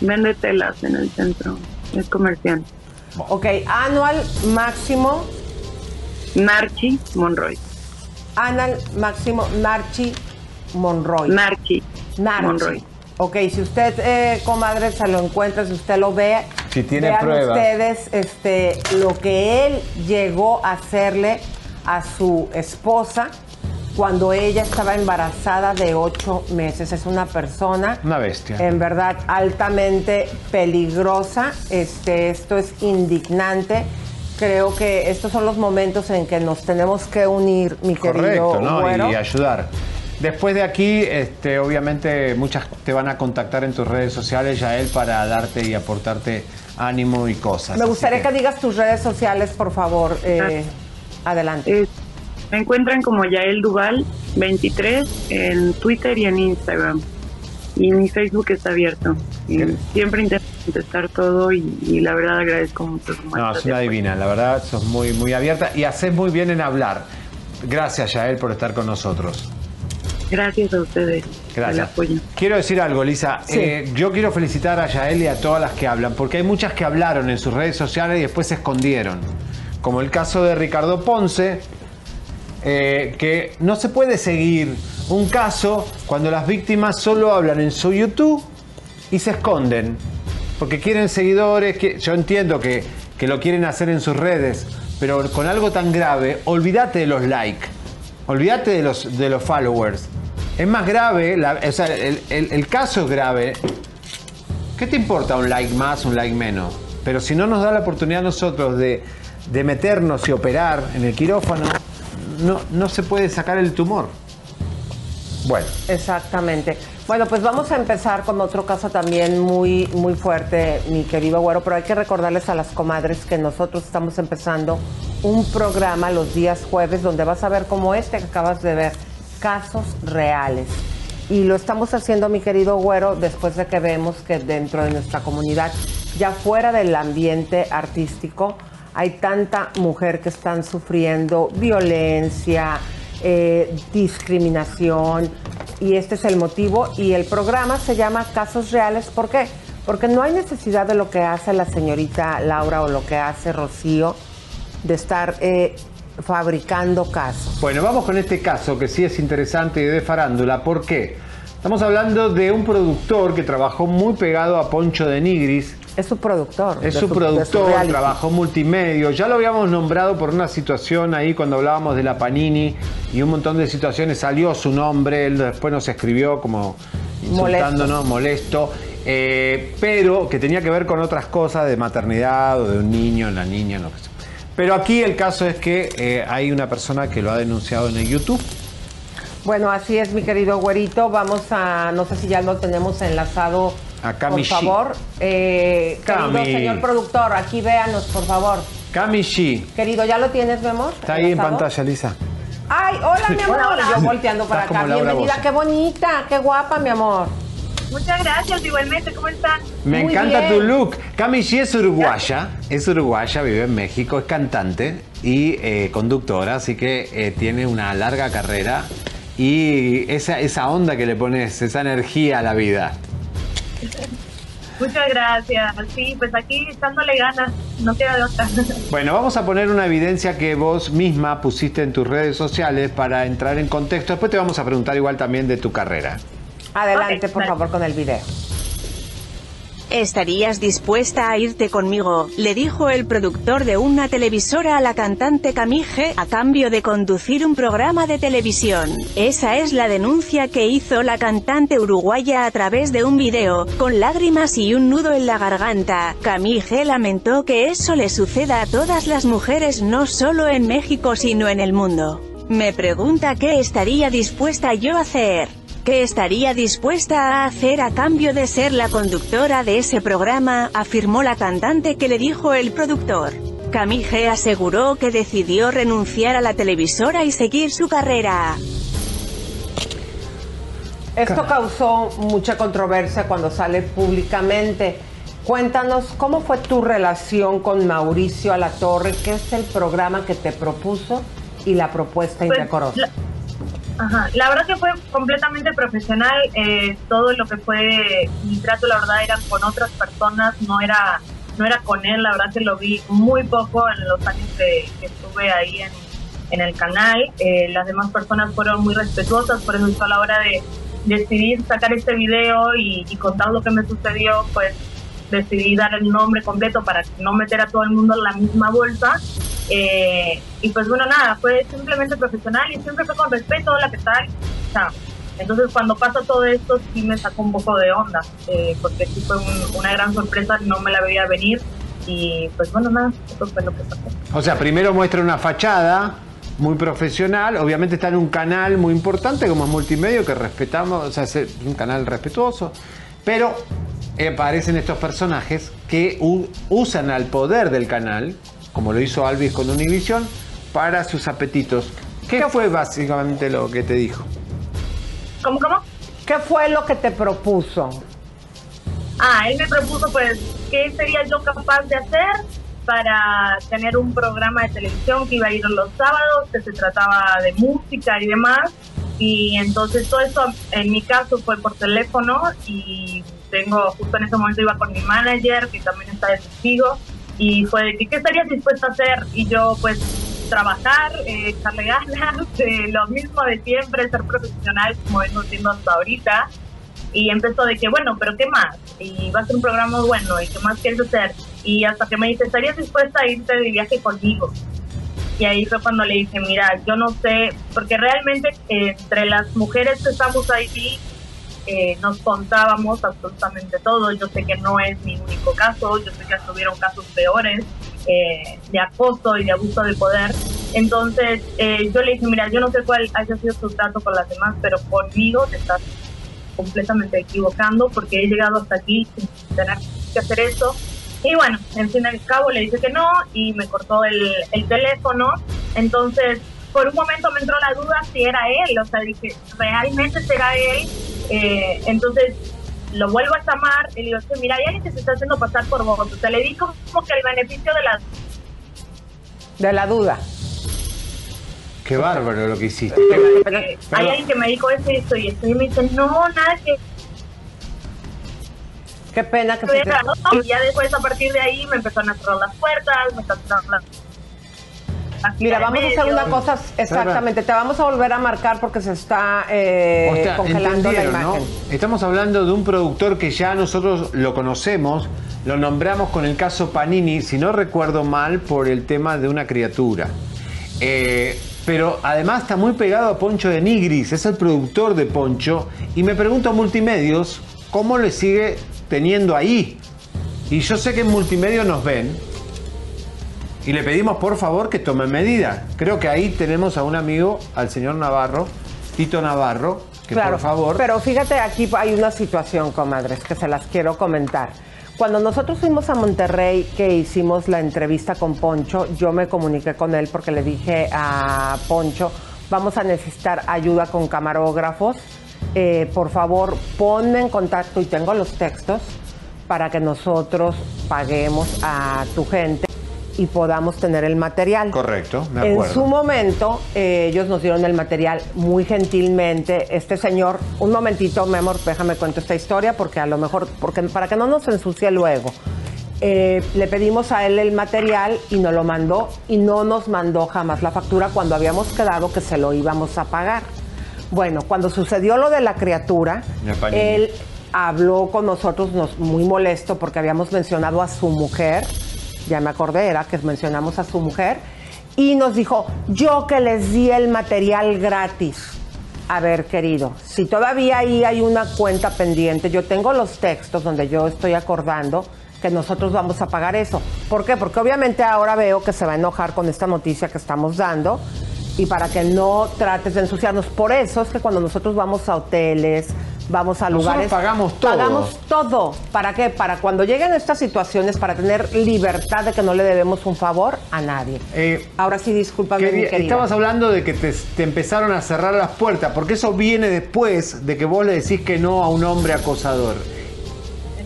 Vende telas en el centro, es comercial. Ok, anual máximo. Narchi Monroy. Anual máximo Narchi Monroy. Narchi. Narchi. Monroy. Ok, si usted, eh, comadre, se lo encuentra, si usted lo ve, Si tiene vean pruebas. ustedes este, lo que él llegó a hacerle a su esposa cuando ella estaba embarazada de ocho meses. Es una persona Una bestia. en verdad altamente peligrosa. Este, esto es indignante. Creo que estos son los momentos en que nos tenemos que unir, mi querido Correcto, ¿no? güero. Y ayudar. Después de aquí, este, obviamente, muchas te van a contactar en tus redes sociales, Yael, para darte y aportarte ánimo y cosas. Me gustaría que... digas tus redes sociales, por favor. Eh, adelante. Me encuentran como Yael Duval 23 en Twitter y en Instagram. Y mi Facebook está abierto. Y siempre intento contestar todo y, y la verdad agradezco mucho su No, es una divina, la verdad, sos muy, muy abierta y haces muy bien en hablar. Gracias, Yael, por estar con nosotros. Gracias a ustedes. Gracias. El apoyo. Quiero decir algo, Lisa. Sí. Eh, yo quiero felicitar a Yael y a todas las que hablan, porque hay muchas que hablaron en sus redes sociales y después se escondieron. Como el caso de Ricardo Ponce, eh, que no se puede seguir un caso cuando las víctimas solo hablan en su YouTube y se esconden. Porque quieren seguidores, que, yo entiendo que, que lo quieren hacer en sus redes, pero con algo tan grave, olvídate de los likes. Olvídate de los, de los followers. Es más grave, o sea, el, el- el caso es grave. ¿Qué te importa un like más, un like menos? Pero si no nos da la oportunidad a nosotros de, de meternos y operar en el quirófano, no, no se puede sacar el tumor. Bueno, Exactamente. Bueno, pues vamos a empezar con otro caso también muy, muy fuerte, mi querido güero, pero hay que recordarles a las comadres que nosotros estamos empezando un programa los días jueves donde vas a ver como este que acabas de ver, casos reales. Y lo estamos haciendo, mi querido güero, después de que vemos que dentro de nuestra comunidad, ya fuera del ambiente artístico, hay tanta mujer que están sufriendo violencia, eh, discriminación, y este es el motivo. Y el programa se llama Casos Reales. ¿Por qué? Porque no hay necesidad de lo que hace la señorita Laura o lo que hace Rocío de estar eh, fabricando casos. Bueno, vamos con este caso que sí es interesante y de farándula. ¿Por qué? Estamos hablando de un productor que trabajó muy pegado a Poncho de Nigris. Es su productor. Es su productor, reality. trabajó multimedio. Ya lo habíamos nombrado por una situación ahí cuando hablábamos de la Panini y un montón de situaciones. Salió su nombre, él después nos escribió como insultándonos, molesto. eh, pero que tenía que ver con otras cosas de maternidad o de un niño, la niña, lo que sea. Pero aquí el caso es que eh, hay una persona que lo ha denunciado en el YouTube. Bueno, así es, mi querido güerito. Vamos a, no sé si ya lo tenemos enlazado. A Cami Por favor, eh, querido Cami. señor productor, aquí véanos, por favor. Cami Shi. Querido, ¿ya lo tienes, mi amor? Está ahí en pantalla, Lisa. Ay, hola, mi amor. Y Yo volteando para acá. Bienvenida, qué bonita, qué guapa, mi amor. Muchas gracias, igualmente, ¿cómo están? Me Muy encanta bien. tu look. Cami Shi es uruguaya, es uruguaya, vive en México, es cantante y eh, conductora, así que eh, tiene una larga carrera y esa, esa onda que le pones, esa energía a la vida. Muchas gracias. Sí, pues aquí echándole ganas, no queda de otra. Bueno, vamos a poner una evidencia que vos misma pusiste en tus redes sociales para entrar en contexto. Después te vamos a preguntar igual también de tu carrera. Adelante, por favor, con el video. ¿Estarías dispuesta a irte conmigo? Le dijo el productor de una televisora a la cantante Camille a cambio de conducir un programa de televisión. Esa es la denuncia que hizo la cantante uruguaya a través de un video, con lágrimas y un nudo en la garganta. Camille lamentó que eso le suceda a todas las mujeres no solo en México sino en el mundo. Me pregunta qué estaría dispuesta yo a hacer. ¿Qué estaría dispuesta a hacer a cambio de ser la conductora de ese programa? afirmó la cantante que le dijo el productor. Camille aseguró que decidió renunciar a la televisora y seguir su carrera. Esto causó mucha controversia cuando sale públicamente. Cuéntanos cómo fue tu relación con Mauricio Alatorre, que es el programa que te propuso y la propuesta Pues, indecorosa. la- Ajá. La verdad que fue completamente profesional. eh, todo lo que fue mi trato, la verdad, era con otras personas, no era no era con él. La verdad que lo vi muy poco en los años que, que estuve ahí en, en el canal. Eh, las demás personas fueron muy respetuosas, por eso a la hora de decidir sacar este video y, y contar lo que me sucedió, pues decidí dar el nombre completo para no meter a todo el mundo en la misma bolsa. Eh, y pues bueno, nada, fue simplemente profesional y siempre fue con respeto, hola, ¿qué tal? O sea, entonces cuando pasa todo esto sí me sacó un poco de onda, eh, porque sí fue un- una gran sorpresa, no me la veía venir y pues bueno, nada, eso fue lo que pasó. O sea, primero muestra una fachada muy profesional, obviamente está en un canal muy importante como es Multimedio, que respetamos, o sea, es un canal respetuoso, pero aparecen estos personajes que usan al poder del canal, como lo hizo Alvis con Univision, para sus apetitos. ¿Qué fue básicamente lo que te dijo? ¿Cómo, cómo? ¿Qué fue lo que te propuso? Ah, él me propuso pues qué sería yo capaz de hacer para tener un programa de televisión que iba a ir los sábados, que se trataba de música y demás. Y entonces todo eso en mi caso fue por teléfono y tengo, justo en ese momento iba con mi manager, que también está de testigo, y fue de que qué estarías dispuesta a hacer y yo pues trabajar, eh, echarle ganas, eh, lo mismo de siempre, ser profesional como vengo siendo hasta ahorita y empezó de que, bueno, pero ¿qué más? Y va a ser un programa bueno, ¿y qué más quieres hacer? Y hasta que me dice, ¿estarías dispuesta a irte de viaje conmigo? Y ahí fue cuando le dije, mira, yo no sé, porque realmente eh, entre las mujeres que estamos ahí eh, nos contábamos absolutamente todo. Yo sé que no es mi único caso, yo sé que estuvieron casos peores eh, de acoso y de abuso de poder. Entonces eh, yo le dije, mira, yo no sé cuál haya sido tu trato con las demás, pero conmigo te estás completamente equivocando porque he llegado hasta aquí sin tener que hacer eso. Y bueno, en fin al cabo le dije que no y me cortó el, el teléfono. Entonces, por un momento me entró la duda si era él, o sea, dije, ¿realmente será él? Eh, entonces lo vuelvo a llamar y le digo, "Sí, mira, hay alguien que se está haciendo pasar por vos. O sea, le di como que el beneficio de la... De la duda. Qué bárbaro lo que hiciste. Eh, hay alguien que me dijo esto y esto y esto. Y me dice, no, nada que... Qué pena que se te... Y ya después, a partir de ahí, me empezaron a cerrar las puertas, me empezaron a cerrar las... Mira, vamos a hacer una cosa exactamente. Te vamos a volver a marcar porque se está eh, O sea, congelando la imagen. Estamos hablando de un productor que ya nosotros lo conocemos, lo nombramos con el caso Panini, si no recuerdo mal, por el tema de una criatura. Eh, pero además está muy pegado a Poncho de Nigris, es el productor de Poncho, y me pregunto a Multimedios cómo le sigue teniendo ahí. Y yo sé que en Multimedios nos ven, y le pedimos por favor que tomen medidas. Creo que ahí tenemos a un amigo, al señor Navarro, Tito Navarro, que Claro, por favor... Pero fíjate, aquí hay una situación, comadres, que se las quiero comentar. Cuando nosotros fuimos a Monterrey, que hicimos la entrevista con Poncho, yo me comuniqué con él porque le dije a Poncho, vamos a necesitar ayuda con camarógrafos. Eh, por favor, ponme en contacto y tengo los textos para que nosotros paguemos a tu gente y podamos tener el material. Correcto, me En su momento, eh, ellos nos dieron el material muy gentilmente. Este señor, un momentito, mi amor, déjame cuento esta historia porque a lo mejor, porque para que no nos ensucie luego. Eh, le pedimos a él el material y nos lo mandó y no nos mandó jamás la factura cuando habíamos quedado que se lo íbamos a pagar. Bueno, cuando sucedió lo de la criatura, él habló con nosotros nos, muy molesto porque habíamos mencionado a su mujer, ya me acordé, era que mencionamos a su mujer, y nos dijo, yo que les di el material gratis. A ver, querido, si todavía ahí hay una cuenta pendiente, yo tengo los textos donde yo estoy acordando que nosotros vamos a pagar eso. ¿Por qué? Porque obviamente ahora veo que se va a enojar con esta noticia que estamos dando y para que no trates de ensuciarnos. Por eso es que cuando nosotros vamos a hoteles, vamos a Nosotros lugares... pagamos todo. Pagamos todo. ¿Para qué? Para cuando lleguen estas situaciones, para tener libertad de que no le debemos un favor a nadie. Ahora sí, discúlpame, Que mi querida. Estabas hablando de que te, te empezaron a cerrar las puertas, porque eso viene después de que vos le decís que no a un hombre acosador.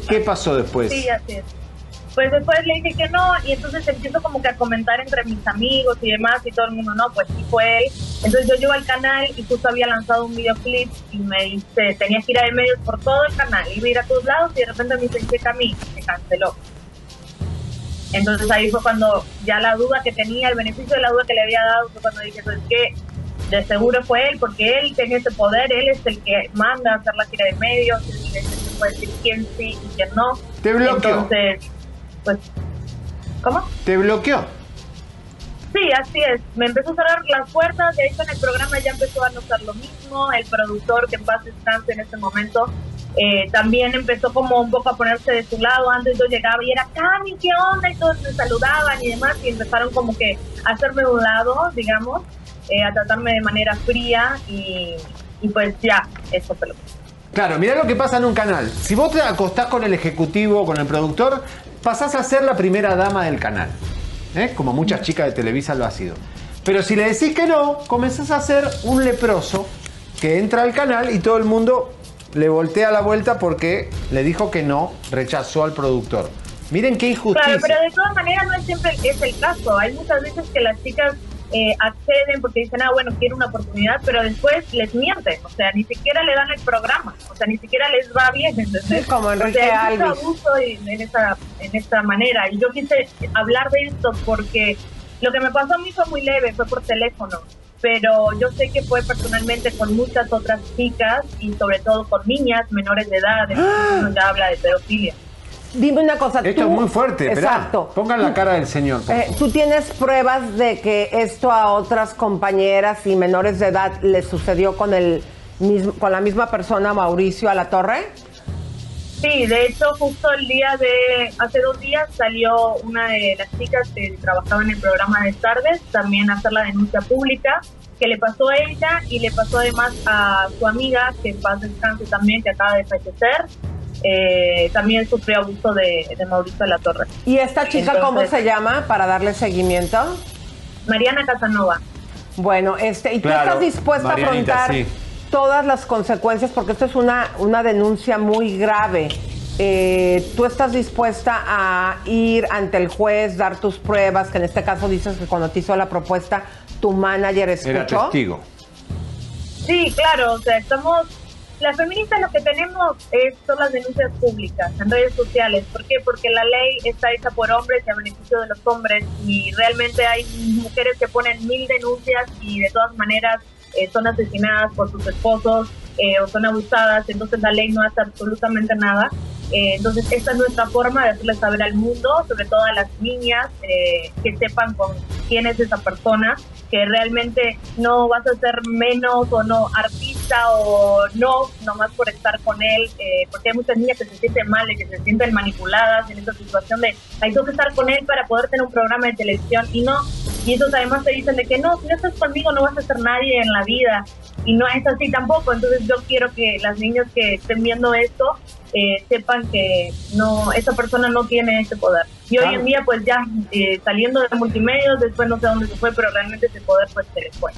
¿Qué pasó después? Sí, así es. Pues después le dije que no y entonces empiezo como que a comentar entre mis amigos y demás y todo el mundo, no, pues sí fue él. Entonces yo llego al canal y justo había lanzado un videoclip y me dice, tenías que ir a medios por todo el canal, iba a ir a todos lados y de repente me dice, checa a mí, se canceló. Entonces ahí fue cuando ya la duda que tenía, el beneficio de la duda que le había dado fue cuando dije, pues que de seguro fue él, porque él tenía ese poder, él es el que manda a hacer la gira de medios, él es el que puede decir quién sí y quién no. Te bloqueó. Entonces, pues, ¿cómo? ¿Te bloqueó? Sí, así es. Me empezó a cerrar las puertas, de hecho en el programa ya empezó a no ser lo mismo. El productor, que en paz descanse en ese momento, eh, también empezó como un poco a ponerse de su lado. Antes yo llegaba y era, Cami, ¿qué onda? Y todos me saludaban y demás, y empezaron como que a hacerme de un lado, digamos, eh, a tratarme de manera fría y, y pues ya, eso fue lo que Claro, mirá lo que pasa en un canal. Si vos te acostás con el ejecutivo, con el productor, pasás a ser la primera dama del canal. ¿eh? Como muchas chicas de Televisa lo ha sido. Pero si le decís que no, comenzás a ser un leproso que entra al canal y todo el mundo le voltea la vuelta porque le dijo que no, rechazó al productor. Miren qué injusticia. Claro, pero de todas maneras no es siempre es el caso. Hay muchas veces que las chicas eh, acceden porque dicen, ah, bueno, quiero una oportunidad, pero después les mienten. O sea, ni siquiera le dan el programa. O sea, ni siquiera les va bien, ¿entendés? Sí, como Enrique o sea, hay mucho abuso en, en esa, en esta manera. Y yo quise hablar de esto porque lo que me pasó a mí fue muy leve, fue por teléfono. Pero yo sé que fue personalmente con muchas otras chicas y sobre todo con niñas menores de edad. Ya habla de pedofilia. Dime una cosa. Esto tú- es muy fuerte. Exacto. Pongan la cara del señor. Eh. ¿Tú tienes pruebas de que esto a otras compañeras y menores de edad les sucedió con el mismo, con la misma persona, Mauricio a la Torre? Sí, de hecho, justo el día de hace dos días salió una de las chicas que trabajaba en el programa de tardes también a hacer la denuncia pública que le pasó a ella y le pasó además a su amiga, que en paz descanse también, que acaba de fallecer. Eh, también sufrió abuso de, de Mauricio de la Torre. ¿Y esta chica cómo Entonces- se llama para darle seguimiento? Mariana Casanova. Bueno, este, ¿y tú Claro, estás dispuesta Marianita, a afrontar sí. Todas las consecuencias? Porque esto es una, una denuncia muy grave. Eh, ¿Tú estás dispuesta a ir ante el juez, dar tus pruebas? Que en este caso dices que cuando te hizo la propuesta, tu manager escuchó. Era testigo. Sí, claro, o sea, estamos, las feministas lo que tenemos es, son las denuncias públicas en redes sociales. ¿Por qué? Porque la ley está hecha por hombres y a beneficio de los hombres y realmente hay mujeres que ponen mil denuncias y de todas maneras eh, son asesinadas por sus esposos eh, o son abusadas, entonces la ley no hace absolutamente nada. Eh, entonces esta es nuestra forma de hacerle saber al mundo, sobre todo a las niñas, eh, que sepan con quién es esa persona, que realmente no vas a ser menos o no artista o no, nomás por estar con él, eh, porque hay muchas niñas que se sienten mal, y que se sienten manipuladas en esa situación de, hay que estar con él para poder tener un programa de televisión y no, y ellos además te dicen de que no, si no estás conmigo no vas a ser nadie en la vida y no es así tampoco, entonces yo quiero que las niñas que estén viendo esto eh, sepan que no esa persona no tiene ese poder. Y hoy en día pues ya eh, saliendo de multimedios, después no sé dónde se fue, pero realmente ese poder pues se le fue.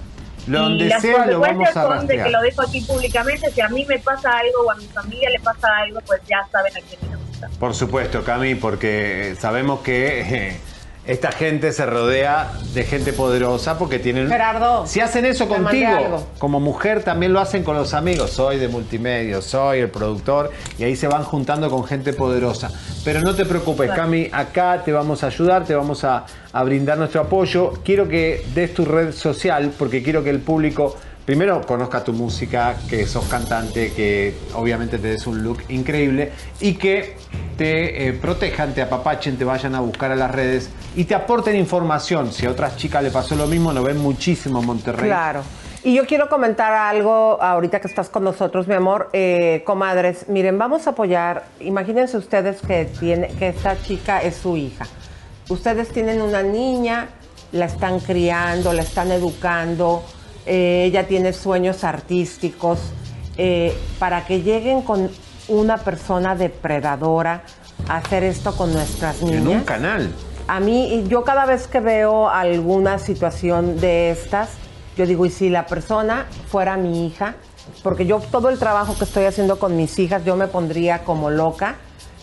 Donde y las sea lo vamos a son de que lo dejo aquí públicamente, si a mí me pasa algo o a mi familia le pasa algo, pues ya saben a quién ir a buscar. Por supuesto, Cami, porque sabemos que esta gente se rodea de gente poderosa porque tienen... Gerardo, Si hacen eso contigo, como mujer también lo hacen con los amigos. Soy de multimedia, soy el productor y ahí se van juntando con gente poderosa. Pero no te preocupes, Claro. Cami, acá te vamos a ayudar, te vamos a, a brindar nuestro apoyo. Quiero que des tu red social porque quiero que el público primero conozca tu música, que sos cantante, que obviamente te des un look increíble y que te eh, protejan, te apapachen, te vayan a buscar a las redes y te aporten información. Si a otras chicas le pasó lo mismo, lo ven muchísimo en Monterrey. Claro. Y yo quiero comentar algo ahorita que estás con nosotros, mi amor. Eh, comadres, miren, vamos a apoyar. Imagínense ustedes que, tiene, que esta chica es su hija. Ustedes tienen una niña, la están criando, la están educando, eh, ella tiene sueños artísticos. eh, para que lleguen con una persona depredadora a hacer esto con nuestras niñas. En un canal. A mí, yo cada vez que veo alguna situación de estas, yo digo, ¿y si la persona fuera mi hija? Porque yo todo el trabajo que estoy haciendo con mis hijas, yo me pondría como loca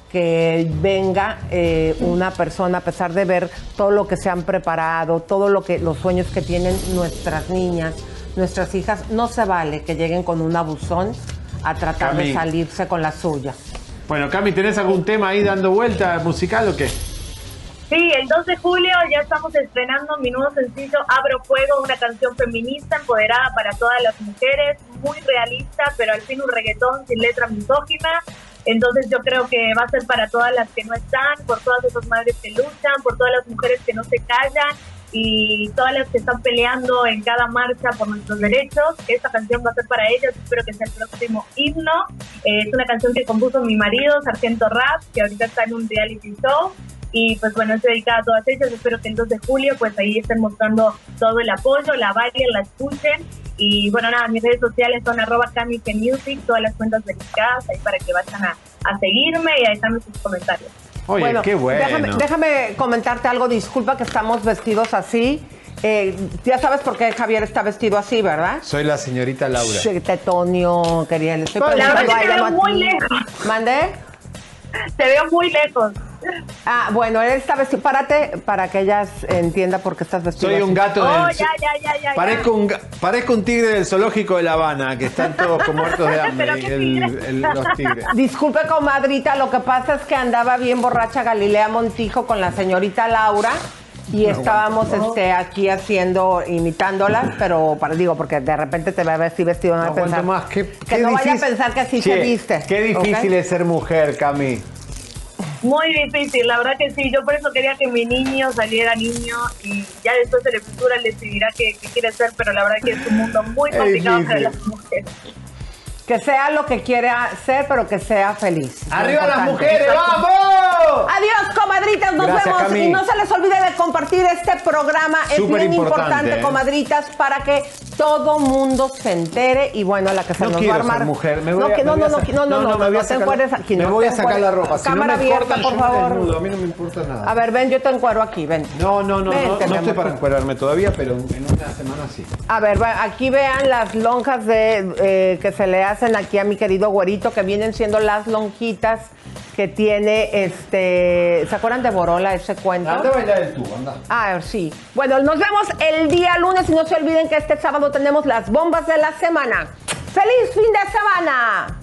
que venga eh, una persona, a pesar de ver todo lo que se han preparado, todo lo que, los sueños que tienen nuestras niñas, nuestras hijas, no se vale que lleguen con un abusón a tratar de salirse con la suya. Bueno, Cami, ¿tenés algún tema ahí dando vuelta musical o qué? Sí, el 2 de julio ya estamos estrenando mi nuevo sencillo Abro Fuego, una canción feminista empoderada para todas las mujeres, muy realista, pero al fin un reggaetón sin letra misógina. Entonces yo creo que va a ser para todas las que no están, por todas esas madres que luchan, por todas las mujeres que no se callan y todas las que están peleando en cada marcha por nuestros derechos. Esta canción va a ser para ellas, espero que sea el próximo himno. Eh, es una canción que compuso mi marido, Sargento Rap, que ahorita está en un reality show. Y pues bueno, es dedicada a todas ellas. Espero que el 2 de julio pues ahí estén mostrando todo el apoyo, la bailen, la escuchen. Y bueno, nada, mis redes sociales son arroba Music, todas las cuentas verificadas ahí para que vayan a, a seguirme y a dejarme sus comentarios. Oye, qué bueno. Déjame, déjame comentarte algo, disculpa que estamos vestidos así. Eh, ya sabes por qué Javier está vestido así, ¿verdad? Soy la señorita Laura. Sí, Tetonio, quería. Le estoy La verdad preguntando que a te veo muy lejos. ¿Mandé? Te veo muy lejos. Ah, bueno, él está vestido. Párate para que ella entienda por qué estás vestido Soy un gato Oh, del... ya, ya, ya, ya. Parezco un, ga- parezco un tigre del zoológico de La Habana, que están todos como muertos de hambre, el- tigre. el- los tigres. Disculpe, comadrita, lo que pasa es que andaba bien borracha Galilea Montijo con la señorita Laura y No estábamos aguanto. este, aquí haciendo, imitándolas, pero para, digo, porque de repente te ve así vestido, no, No va a pensar, más. Qué, que qué no vaya a difícil- pensar que así Che, se viste. Qué difícil es ser mujer, Cami. Muy difícil, la verdad que sí. Yo por eso quería que mi niño saliera niño y ya después de la él decidirá qué, qué quiere ser, pero la verdad que es un mundo muy complicado para las mujeres. Que sea lo que quiera ser, pero que sea feliz. ¡Arriba las mujeres, vamos! Adiós, comadritas. Nos Gracias, vemos. Y no se les olvide de compartir este programa. Es bien importante, importante, ¿eh? comadritas, para que todo mundo se entere. Y bueno, la que se No nos va a armar. ser mujer, me voy no, a- no, me no, voy a no, no, no, no, me voy a no te sacar- encueres aquí. Me no voy a sacar la ropa. Si no Cámara me abierta, cortan, por favor. desnudo. A mí no me importa nada. A ver, ven, yo te encuero aquí, ven. No, no, no, Vente, no, no estoy amor. para encuadrarme todavía, pero en una semana sí. A ver, aquí vean las lonjas de, eh, que se le hacen aquí a mi querido güerito, que vienen siendo las lonjitas que tiene este. ¿Se acuerdan de Borola ese cuento? Anda a bailar el tubo, anda. Ah, sí. Bueno, nos vemos el día lunes y no se olviden que este sábado tenemos las bombas de la semana. ¡Feliz fin de semana!